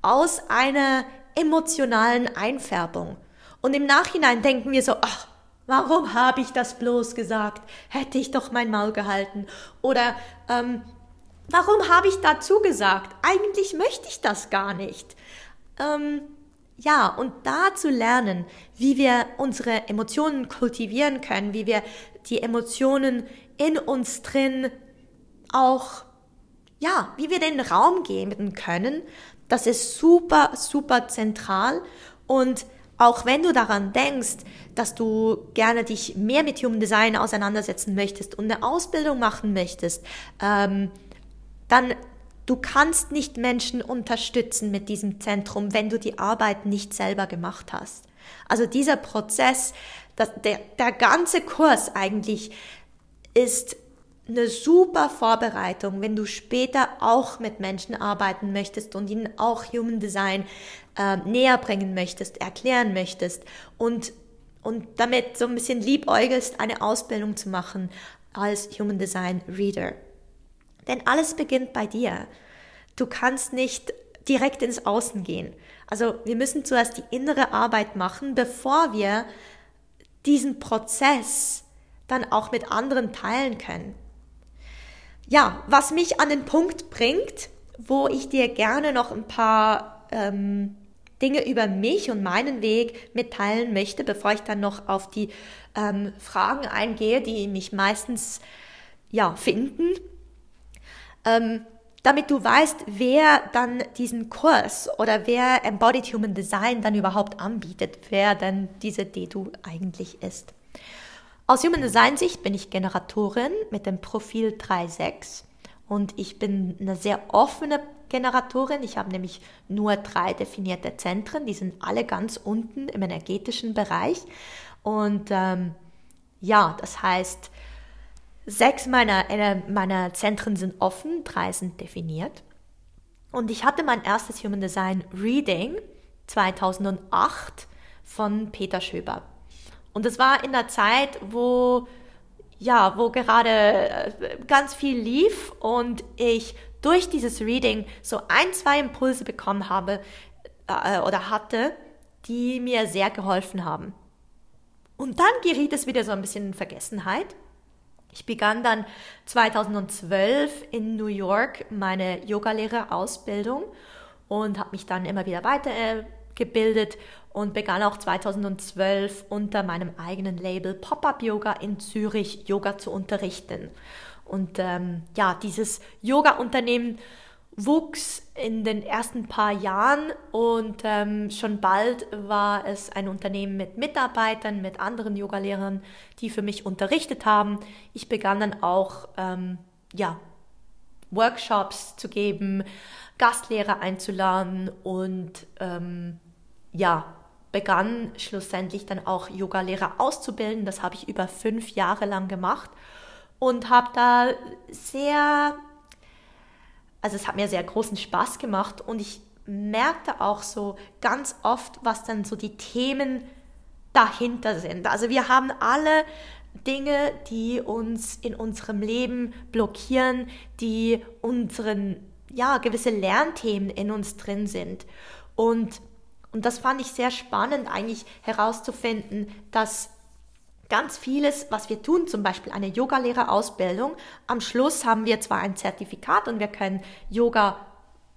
aus einer emotionalen Einfärbung. Und im Nachhinein denken wir so, ach, warum habe ich das bloß gesagt? Hätte ich doch mein Maul gehalten. Oder ähm, warum habe ich dazu gesagt? Eigentlich möchte ich das gar nicht. Ähm, ja, und da zu lernen, wie wir unsere Emotionen kultivieren können, wie wir die Emotionen in uns drin auch, ja, wie wir den Raum geben können, das ist super, super zentral. Und auch wenn du daran denkst, dass du gerne dich mehr mit Human Design auseinandersetzen möchtest und eine Ausbildung machen möchtest, ähm, dann Du kannst nicht Menschen unterstützen mit diesem Zentrum, wenn du die Arbeit nicht selber gemacht hast. Also dieser Prozess, das, der, der ganze Kurs eigentlich ist eine super Vorbereitung, wenn du später auch mit Menschen arbeiten möchtest und ihnen auch Human Design äh, näher bringen möchtest, erklären möchtest und, und damit so ein bisschen liebäugelst, eine Ausbildung zu machen als Human Design Reader. Denn alles beginnt bei dir. Du kannst nicht direkt ins Außen gehen. Also wir müssen zuerst die innere Arbeit machen, bevor wir diesen Prozess dann auch mit anderen teilen können. Ja, was mich an den Punkt bringt, wo ich dir gerne noch ein paar ähm, Dinge über mich und meinen Weg mitteilen möchte, bevor ich dann noch auf die ähm, Fragen eingehe, die mich meistens ja finden ähm, damit du weißt, wer dann diesen Kurs oder wer Embodied Human Design dann überhaupt anbietet, wer dann diese Dedu eigentlich ist. Aus Human Design Sicht bin ich Generatorin mit dem Profil 3.6 und ich bin eine sehr offene Generatorin. Ich habe nämlich nur drei definierte Zentren, die sind alle ganz unten im energetischen Bereich und ähm, ja, das heißt, Sechs meiner, meiner Zentren sind offen, drei sind definiert. Und ich hatte mein erstes Human Design Reading 2008 von Peter Schöber. Und es war in der Zeit, wo, ja, wo gerade äh, ganz viel lief und ich durch dieses Reading so ein, zwei Impulse bekommen habe äh, oder hatte, die mir sehr geholfen haben. Und dann geriet es wieder so ein bisschen in Vergessenheit. Ich begann dann 2012 in New York meine Yogalehrerausbildung und habe mich dann immer wieder weitergebildet und begann auch 2012 unter meinem eigenen Label Pop-up Yoga in Zürich Yoga zu unterrichten. Und ähm, ja, dieses Yoga-Unternehmen wuchs in den ersten paar Jahren und ähm, schon bald war es ein Unternehmen mit Mitarbeitern, mit anderen Yogalehrern, die für mich unterrichtet haben. Ich begann dann auch ähm, ja, Workshops zu geben, Gastlehrer einzuladen und ähm, ja, begann schlussendlich dann auch Yogalehrer auszubilden. Das habe ich über fünf Jahre lang gemacht und habe da sehr also es hat mir sehr großen Spaß gemacht und ich merkte auch so ganz oft, was dann so die Themen dahinter sind. Also wir haben alle Dinge, die uns in unserem Leben blockieren, die unseren, ja, gewisse Lernthemen in uns drin sind. Und, und das fand ich sehr spannend, eigentlich herauszufinden, dass ganz vieles, was wir tun, zum Beispiel eine Yogalehrerausbildung, am Schluss haben wir zwar ein Zertifikat und wir können Yoga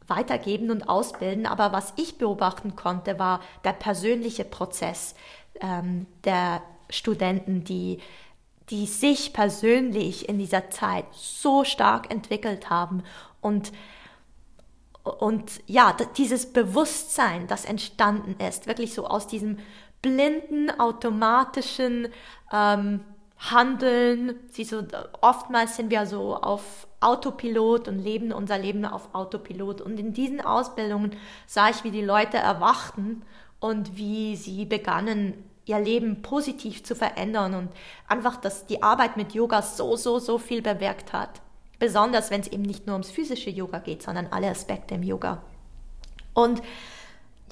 weitergeben und ausbilden, aber was ich beobachten konnte, war der persönliche Prozess ähm, der Studenten, die die sich persönlich in dieser Zeit so stark entwickelt haben und und ja, dieses Bewusstsein, das entstanden ist, wirklich so aus diesem blinden, automatischen ähm, Handeln. Siehst du, oftmals sind wir so auf Autopilot und leben unser Leben auf Autopilot. Und in diesen Ausbildungen sah ich, wie die Leute erwachten und wie sie begannen, ihr Leben positiv zu verändern und einfach, dass die Arbeit mit Yoga so, so, so viel bewirkt hat. Besonders wenn es eben nicht nur ums physische Yoga geht, sondern alle Aspekte im Yoga. Und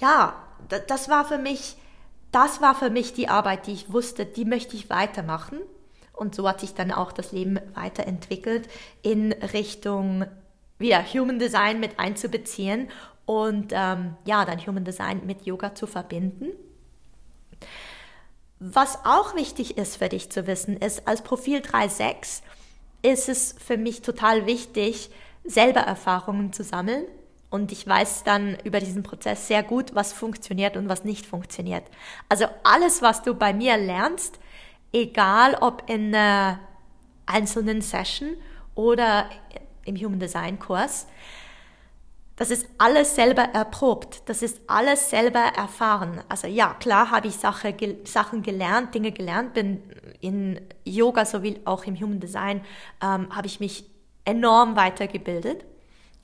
ja, das war für mich das war für mich die Arbeit, die ich wusste, die möchte ich weitermachen. Und so hat sich dann auch das Leben weiterentwickelt in Richtung wieder Human Design mit einzubeziehen und ähm, ja, dann Human Design mit Yoga zu verbinden. Was auch wichtig ist für dich zu wissen, ist, als Profil 3.6 ist es für mich total wichtig, selber Erfahrungen zu sammeln und ich weiß dann über diesen Prozess sehr gut, was funktioniert und was nicht funktioniert. Also alles, was du bei mir lernst, egal ob in einer einzelnen Session oder im Human Design Kurs, das ist alles selber erprobt, das ist alles selber erfahren. Also ja, klar habe ich Sache, Sachen gelernt, Dinge gelernt, bin in Yoga sowie auch im Human Design ähm, habe ich mich enorm weitergebildet.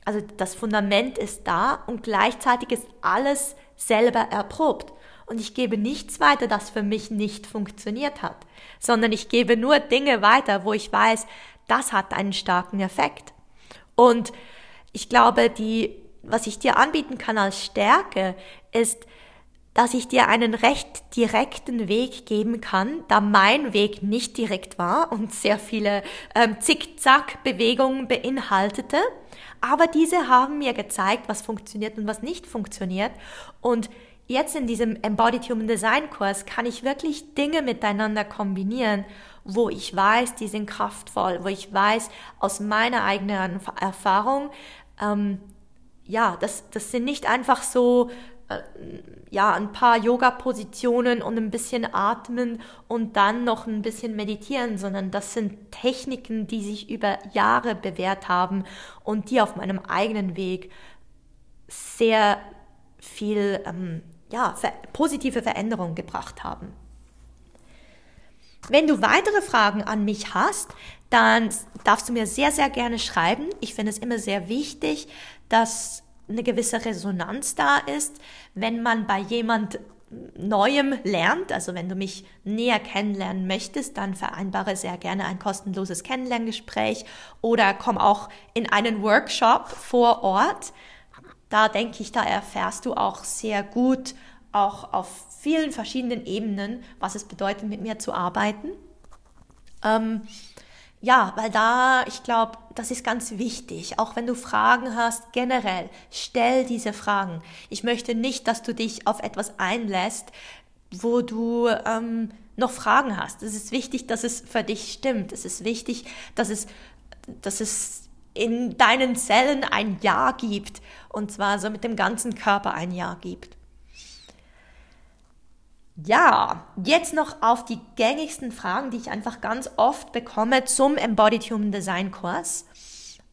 Also das Fundament ist da und gleichzeitig ist alles selber erprobt. Und ich gebe nichts weiter, das für mich nicht funktioniert hat, sondern ich gebe nur Dinge weiter, wo ich weiß, das hat einen starken Effekt. Und ich glaube, die, was ich dir anbieten kann als Stärke, ist, dass ich dir einen recht direkten Weg geben kann, da mein Weg nicht direkt war und sehr viele ähm, Zickzack-Bewegungen beinhaltete. Aber diese haben mir gezeigt, was funktioniert und was nicht funktioniert. Und jetzt in diesem Embodied Human Design Kurs kann ich wirklich Dinge miteinander kombinieren, wo ich weiß, die sind kraftvoll, wo ich weiß aus meiner eigenen Erfahrung, ähm, ja, das, das sind nicht einfach so ja, ein paar Yoga-Positionen und ein bisschen atmen und dann noch ein bisschen meditieren, sondern das sind Techniken, die sich über Jahre bewährt haben und die auf meinem eigenen Weg sehr viel ähm, ja, ver positive Veränderungen gebracht haben. Wenn du weitere Fragen an mich hast, dann darfst du mir sehr, sehr gerne schreiben. Ich finde es immer sehr wichtig, dass eine gewisse Resonanz da ist, wenn man bei jemand Neuem lernt, also wenn du mich näher kennenlernen möchtest, dann vereinbare sehr gerne ein kostenloses Kennenlerngespräch oder komm auch in einen Workshop vor Ort. Da denke ich, da erfährst du auch sehr gut, auch auf vielen verschiedenen Ebenen, was es bedeutet, mit mir zu arbeiten. Ähm, ja, weil da, ich glaube, das ist ganz wichtig. Auch wenn du Fragen hast, generell, stell diese Fragen. Ich möchte nicht, dass du dich auf etwas einlässt, wo du ähm, noch Fragen hast. Es ist wichtig, dass es für dich stimmt. Es ist wichtig, dass es, dass es in deinen Zellen ein Ja gibt. Und zwar so mit dem ganzen Körper ein Ja gibt. Ja, jetzt noch auf die gängigsten Fragen, die ich einfach ganz oft bekomme zum Embodied Human Design Kurs.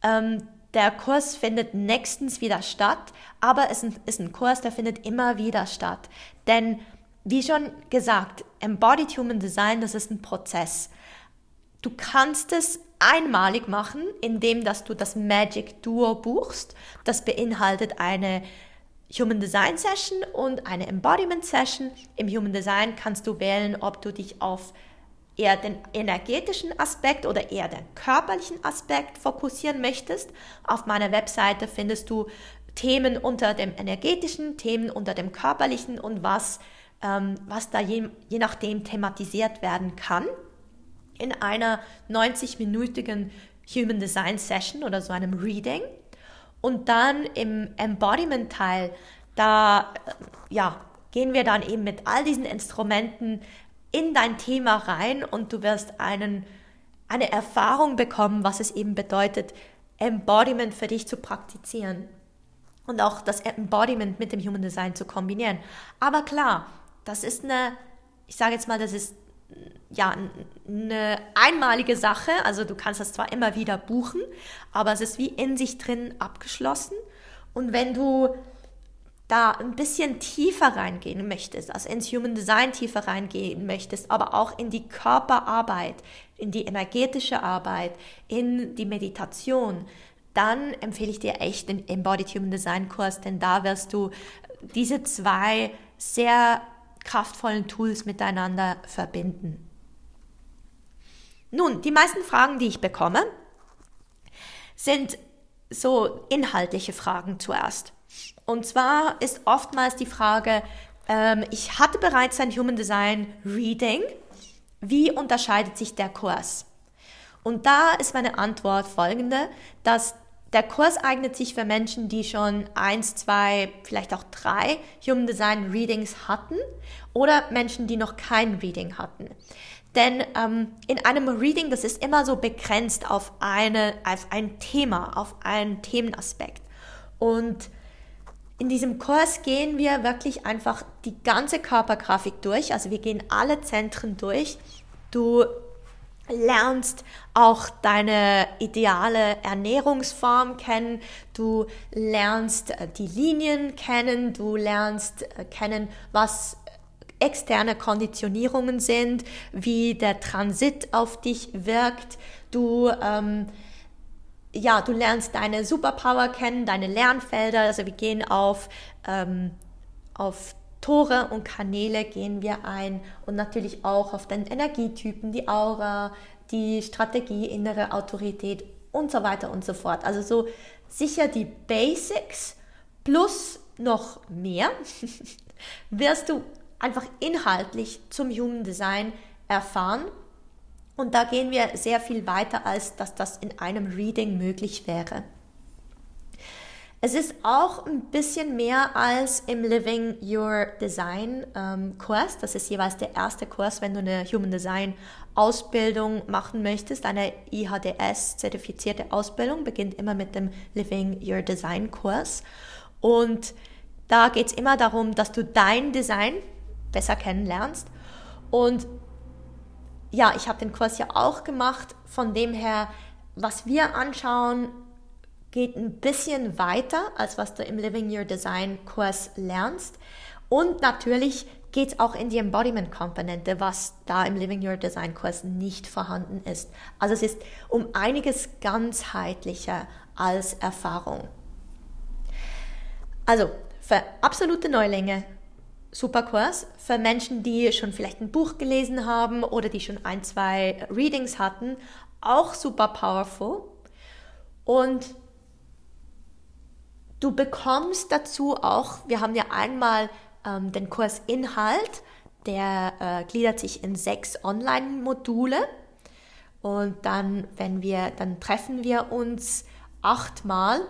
Ähm, der Kurs findet nächstens wieder statt, aber es ist ein Kurs, der findet immer wieder statt. Denn, wie schon gesagt, Embodied Human Design, das ist ein Prozess. Du kannst es einmalig machen, indem dass du das Magic Duo buchst. Das beinhaltet eine Human Design Session und eine Embodiment Session. Im Human Design kannst du wählen, ob du dich auf eher den energetischen Aspekt oder eher den körperlichen Aspekt fokussieren möchtest. Auf meiner Webseite findest du Themen unter dem energetischen, Themen unter dem körperlichen und was, ähm, was da je, je nachdem thematisiert werden kann. In einer 90-minütigen Human Design Session oder so einem Reading. Und dann im Embodiment-Teil, da ja, gehen wir dann eben mit all diesen Instrumenten in dein Thema rein und du wirst einen, eine Erfahrung bekommen, was es eben bedeutet, Embodiment für dich zu praktizieren und auch das Embodiment mit dem Human Design zu kombinieren. Aber klar, das ist eine, ich sage jetzt mal, das ist ja, eine einmalige Sache. Also du kannst das zwar immer wieder buchen, aber es ist wie in sich drin abgeschlossen. Und wenn du da ein bisschen tiefer reingehen möchtest, also ins Human Design tiefer reingehen möchtest, aber auch in die Körperarbeit, in die energetische Arbeit, in die Meditation, dann empfehle ich dir echt den Embodied Human Design Kurs, denn da wirst du diese zwei sehr kraftvollen Tools miteinander verbinden. Nun, die meisten Fragen, die ich bekomme, sind so inhaltliche Fragen zuerst. Und zwar ist oftmals die Frage, ähm, ich hatte bereits ein Human Design Reading. Wie unterscheidet sich der Kurs? Und da ist meine Antwort folgende, dass der Kurs eignet sich für Menschen, die schon eins, zwei, vielleicht auch drei Human Design Readings hatten oder Menschen, die noch kein Reading hatten. Denn ähm, in einem Reading, das ist immer so begrenzt auf, eine, auf ein Thema, auf einen Themenaspekt. Und in diesem Kurs gehen wir wirklich einfach die ganze Körpergrafik durch. Also wir gehen alle Zentren durch. Du lernst auch deine ideale Ernährungsform kennen, du lernst äh, die Linien kennen, du lernst äh, kennen, was externe Konditionierungen sind, wie der Transit auf dich wirkt, du ähm, ja, du lernst deine Superpower kennen, deine Lernfelder, also wir gehen auf, ähm, auf Tore und Kanäle gehen wir ein und natürlich auch auf den Energietypen, die Aura, die Strategie, innere Autorität und so weiter und so fort. Also so sicher die Basics plus noch mehr wirst du einfach inhaltlich zum Human Design erfahren. Und da gehen wir sehr viel weiter, als dass das in einem Reading möglich wäre. Es ist auch ein bisschen mehr als im Living Your Design ähm, Kurs. Das ist jeweils der erste Kurs, wenn du eine Human Design Ausbildung machen möchtest. Eine IHDS-zertifizierte Ausbildung beginnt immer mit dem Living Your Design Kurs. Und da geht es immer darum, dass du dein Design besser kennenlernst. Und ja, ich habe den Kurs ja auch gemacht. Von dem her, was wir anschauen, geht ein bisschen weiter, als was du im Living Your Design Kurs lernst. Und natürlich geht es auch in die Embodiment-Komponente, was da im Living Your Design Kurs nicht vorhanden ist. Also es ist um einiges ganzheitlicher als Erfahrung. Also für absolute Neulinge super Kurs. Für Menschen, die schon vielleicht ein Buch gelesen haben oder die schon ein, zwei Readings hatten, auch super powerful. Und Du bekommst dazu auch, wir haben ja einmal ähm, den Kurs Inhalt, der äh, gliedert sich in sechs Online-Module. Und dann, wenn wir, dann treffen wir uns achtmal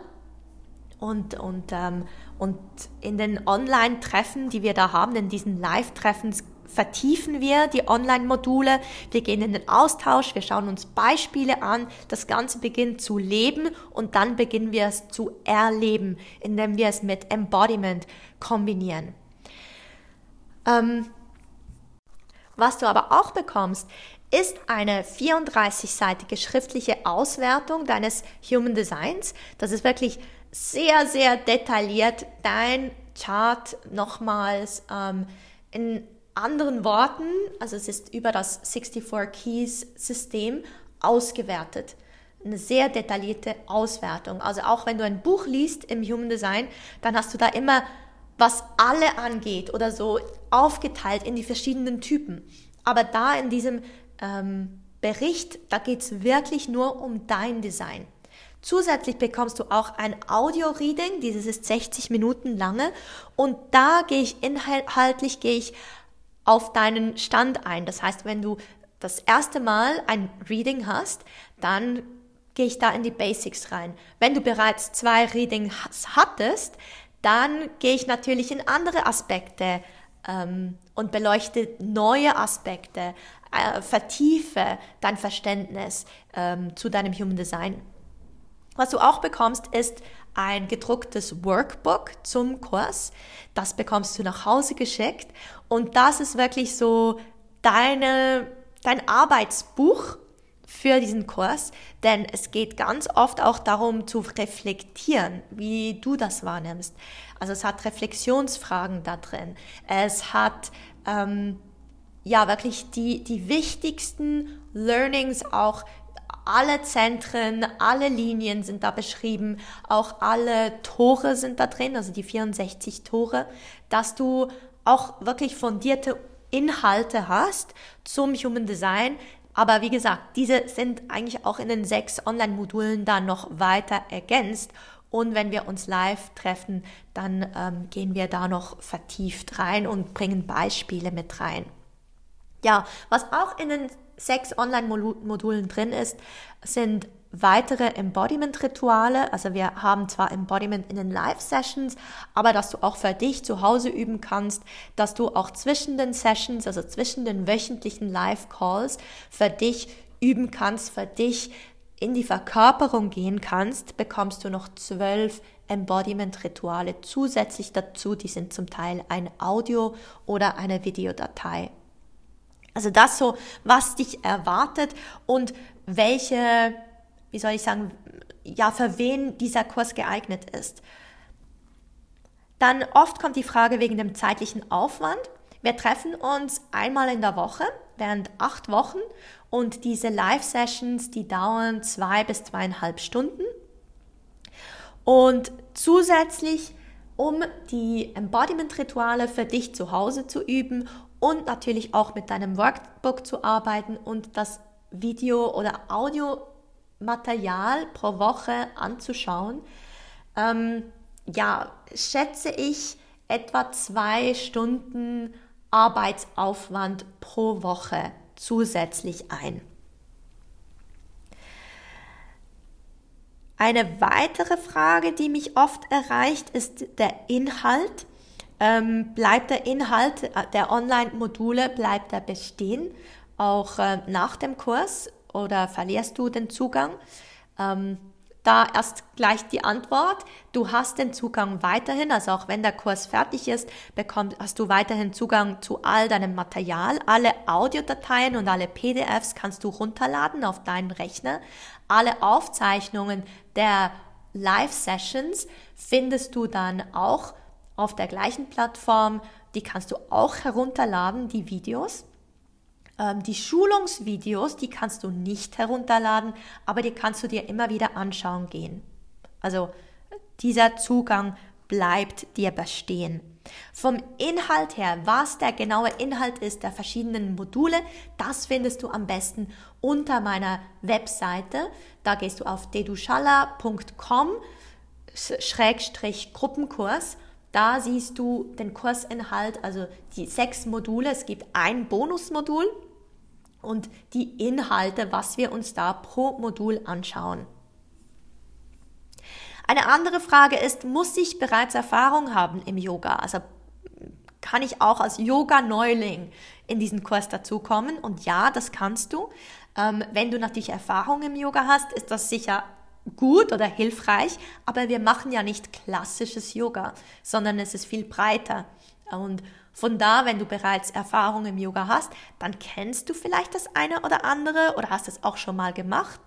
und, und, ähm, und in den Online-Treffen, die wir da haben, in diesen Live-Treffen, vertiefen wir die Online-Module, wir gehen in den Austausch, wir schauen uns Beispiele an, das Ganze beginnt zu leben und dann beginnen wir es zu erleben, indem wir es mit Embodiment kombinieren. Ähm, was du aber auch bekommst, ist eine 34-seitige schriftliche Auswertung deines Human Designs. Das ist wirklich sehr, sehr detailliert dein Chart nochmals ähm, in anderen Worten, also es ist über das 64 Keys System ausgewertet. Eine sehr detaillierte Auswertung. Also auch wenn du ein Buch liest im Human Design, dann hast du da immer, was alle angeht oder so aufgeteilt in die verschiedenen Typen. Aber da in diesem ähm, Bericht, da geht es wirklich nur um dein Design. Zusätzlich bekommst du auch ein Audio-Reading, dieses ist 60 Minuten lange und da gehe ich inhaltlich, gehe ich auf deinen Stand ein. Das heißt, wenn du das erste Mal ein Reading hast, dann gehe ich da in die Basics rein. Wenn du bereits zwei Readings hattest, dann gehe ich natürlich in andere Aspekte ähm, und beleuchte neue Aspekte, äh, vertiefe dein Verständnis ähm, zu deinem Human Design. Was du auch bekommst, ist ein gedrucktes Workbook zum Kurs. Das bekommst du nach Hause geschickt und das ist wirklich so deine, dein Arbeitsbuch für diesen Kurs, denn es geht ganz oft auch darum zu reflektieren, wie du das wahrnimmst. Also es hat Reflexionsfragen da drin. Es hat ähm, ja wirklich die, die wichtigsten Learnings auch alle Zentren, alle Linien sind da beschrieben, auch alle Tore sind da drin, also die 64 Tore, dass du auch wirklich fundierte Inhalte hast zum Human Design. Aber wie gesagt, diese sind eigentlich auch in den sechs Online-Modulen dann noch weiter ergänzt. Und wenn wir uns live treffen, dann ähm, gehen wir da noch vertieft rein und bringen Beispiele mit rein. Ja, was auch in den sechs Online-Modulen drin ist, sind weitere Embodiment-Rituale. Also wir haben zwar Embodiment in den Live-Sessions, aber dass du auch für dich zu Hause üben kannst, dass du auch zwischen den Sessions, also zwischen den wöchentlichen Live-Calls für dich üben kannst, für dich in die Verkörperung gehen kannst, bekommst du noch zwölf Embodiment-Rituale zusätzlich dazu. Die sind zum Teil ein Audio oder eine Videodatei. Also das so, was dich erwartet und welche, wie soll ich sagen, ja, für wen dieser Kurs geeignet ist. Dann oft kommt die Frage wegen dem zeitlichen Aufwand. Wir treffen uns einmal in der Woche während acht Wochen und diese Live-Sessions, die dauern zwei bis zweieinhalb Stunden. Und zusätzlich, um die Embodiment-Rituale für dich zu Hause zu üben und natürlich auch mit deinem Workbook zu arbeiten und das Video- oder Audiomaterial pro Woche anzuschauen, ähm, ja, schätze ich etwa zwei Stunden Arbeitsaufwand pro Woche zusätzlich ein. Eine weitere Frage, die mich oft erreicht, ist der Inhalt ähm, bleibt der Inhalt äh, der Online-Module, bleibt er bestehen, auch äh, nach dem Kurs oder verlierst du den Zugang? Ähm, da erst gleich die Antwort. Du hast den Zugang weiterhin, also auch wenn der Kurs fertig ist, bekommst, hast du weiterhin Zugang zu all deinem Material. Alle Audiodateien und alle PDFs kannst du runterladen auf deinen Rechner. Alle Aufzeichnungen der Live-Sessions findest du dann auch auf der gleichen Plattform. Die kannst du auch herunterladen, die Videos. Ähm, die Schulungsvideos, die kannst du nicht herunterladen, aber die kannst du dir immer wieder anschauen gehen. Also dieser Zugang bleibt dir bestehen. Vom Inhalt her, was der genaue Inhalt ist der verschiedenen Module, das findest du am besten unter meiner Webseite. Da gehst du auf deduschala.com Schrägstrich Gruppenkurs da siehst du den Kursinhalt, also die sechs Module. Es gibt ein Bonusmodul und die Inhalte, was wir uns da pro Modul anschauen. Eine andere Frage ist, muss ich bereits Erfahrung haben im Yoga? Also kann ich auch als Yoga-Neuling in diesen Kurs dazukommen? Und ja, das kannst du. Ähm, wenn du natürlich Erfahrung im Yoga hast, ist das sicher gut oder hilfreich, aber wir machen ja nicht klassisches Yoga, sondern es ist viel breiter. Und von da, wenn du bereits Erfahrung im Yoga hast, dann kennst du vielleicht das eine oder andere oder hast es auch schon mal gemacht.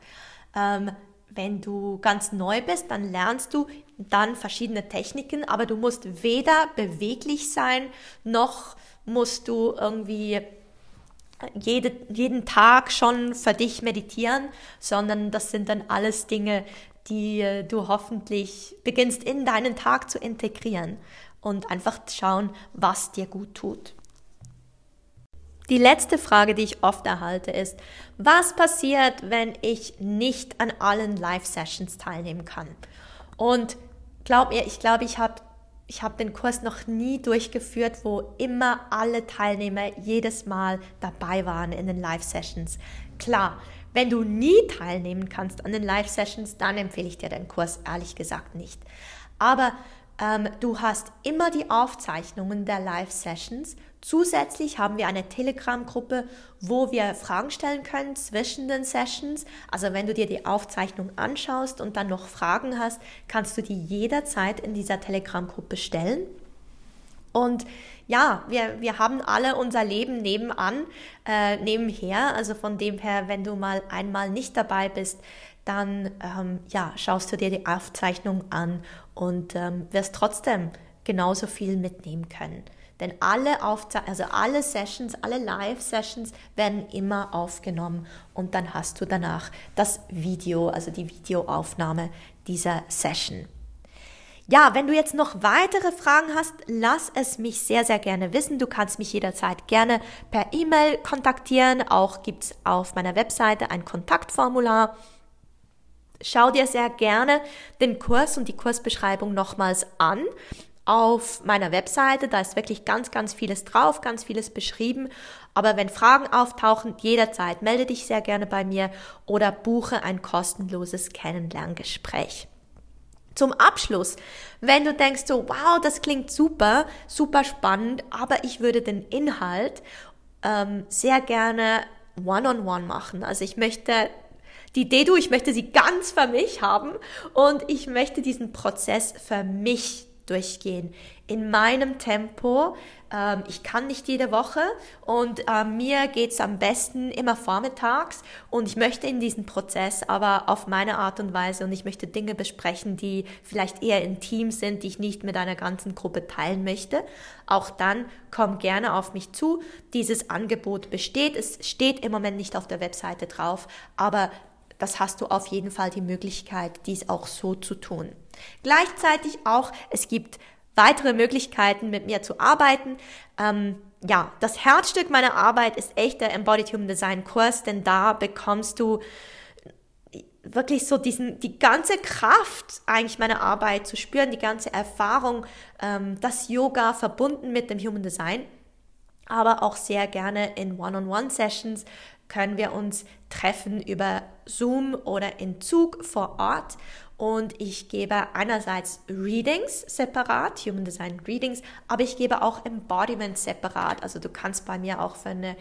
Ähm, wenn du ganz neu bist, dann lernst du dann verschiedene Techniken, aber du musst weder beweglich sein, noch musst du irgendwie jede, jeden Tag schon für dich meditieren, sondern das sind dann alles Dinge, die du hoffentlich beginnst in deinen Tag zu integrieren und einfach schauen, was dir gut tut. Die letzte Frage, die ich oft erhalte, ist, was passiert, wenn ich nicht an allen Live-Sessions teilnehmen kann? Und glaub mir, ich glaube, ich habe ich hab den Kurs noch nie durchgeführt, wo immer alle Teilnehmer jedes Mal dabei waren in den Live-Sessions. Klar, wenn du nie teilnehmen kannst an den Live-Sessions, dann empfehle ich dir den Kurs ehrlich gesagt nicht. Aber ähm, du hast immer die Aufzeichnungen der Live-Sessions. Zusätzlich haben wir eine Telegram-Gruppe, wo wir Fragen stellen können zwischen den Sessions. Also wenn du dir die Aufzeichnung anschaust und dann noch Fragen hast, kannst du die jederzeit in dieser Telegram-Gruppe stellen. Und ja, wir, wir haben alle unser Leben nebenan, äh, nebenher. Also von dem her, wenn du mal einmal nicht dabei bist, dann ähm, ja, schaust du dir die Aufzeichnung an und ähm, wirst trotzdem genauso viel mitnehmen können. Denn alle Aufze also alle Sessions, alle Live-Sessions werden immer aufgenommen und dann hast du danach das Video, also die Videoaufnahme dieser Session. Ja, wenn du jetzt noch weitere Fragen hast, lass es mich sehr, sehr gerne wissen. Du kannst mich jederzeit gerne per E-Mail kontaktieren. Auch gibt es auf meiner Webseite ein Kontaktformular. Schau dir sehr gerne den Kurs und die Kursbeschreibung nochmals an auf meiner Webseite. Da ist wirklich ganz, ganz vieles drauf, ganz vieles beschrieben. Aber wenn Fragen auftauchen, jederzeit melde dich sehr gerne bei mir oder buche ein kostenloses Kennenlerngespräch. Zum Abschluss, wenn du denkst so, wow, das klingt super, super spannend, aber ich würde den Inhalt ähm, sehr gerne one-on-one -on -one machen. Also ich möchte die Dedu, ich möchte sie ganz für mich haben und ich möchte diesen Prozess für mich durchgehen. In meinem Tempo. Ähm, ich kann nicht jede Woche und äh, mir geht's am besten immer vormittags und ich möchte in diesen Prozess aber auf meine Art und Weise und ich möchte Dinge besprechen, die vielleicht eher intim sind, die ich nicht mit einer ganzen Gruppe teilen möchte. Auch dann komm gerne auf mich zu. Dieses Angebot besteht. Es steht im Moment nicht auf der Webseite drauf, aber das hast du auf jeden Fall die Möglichkeit, dies auch so zu tun. Gleichzeitig auch, es gibt weitere Möglichkeiten, mit mir zu arbeiten. Ähm, ja, das Herzstück meiner Arbeit ist echt der Embodied Human Design Kurs, denn da bekommst du wirklich so diesen, die ganze Kraft eigentlich meiner Arbeit zu spüren, die ganze Erfahrung, ähm, das Yoga verbunden mit dem Human Design, aber auch sehr gerne in One-on-One-Sessions können wir uns treffen über Zoom oder in Zug vor Ort. Und ich gebe einerseits Readings separat, Human Design Readings, aber ich gebe auch Embodiment separat. Also du kannst bei mir auch für eine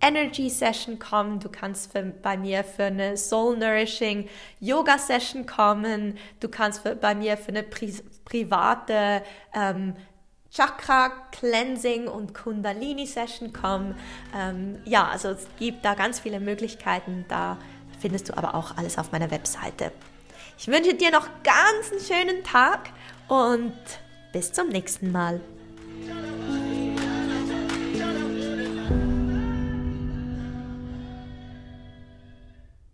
Energy Session kommen, du kannst für, bei mir für eine Soul Nourishing Yoga Session kommen, du kannst für, bei mir für eine pri private ähm, Chakra Cleansing und Kundalini Session kommen. Ähm, ja, also es gibt da ganz viele Möglichkeiten. Da findest du aber auch alles auf meiner Webseite. Ich wünsche dir noch ganz einen schönen Tag und bis zum nächsten Mal.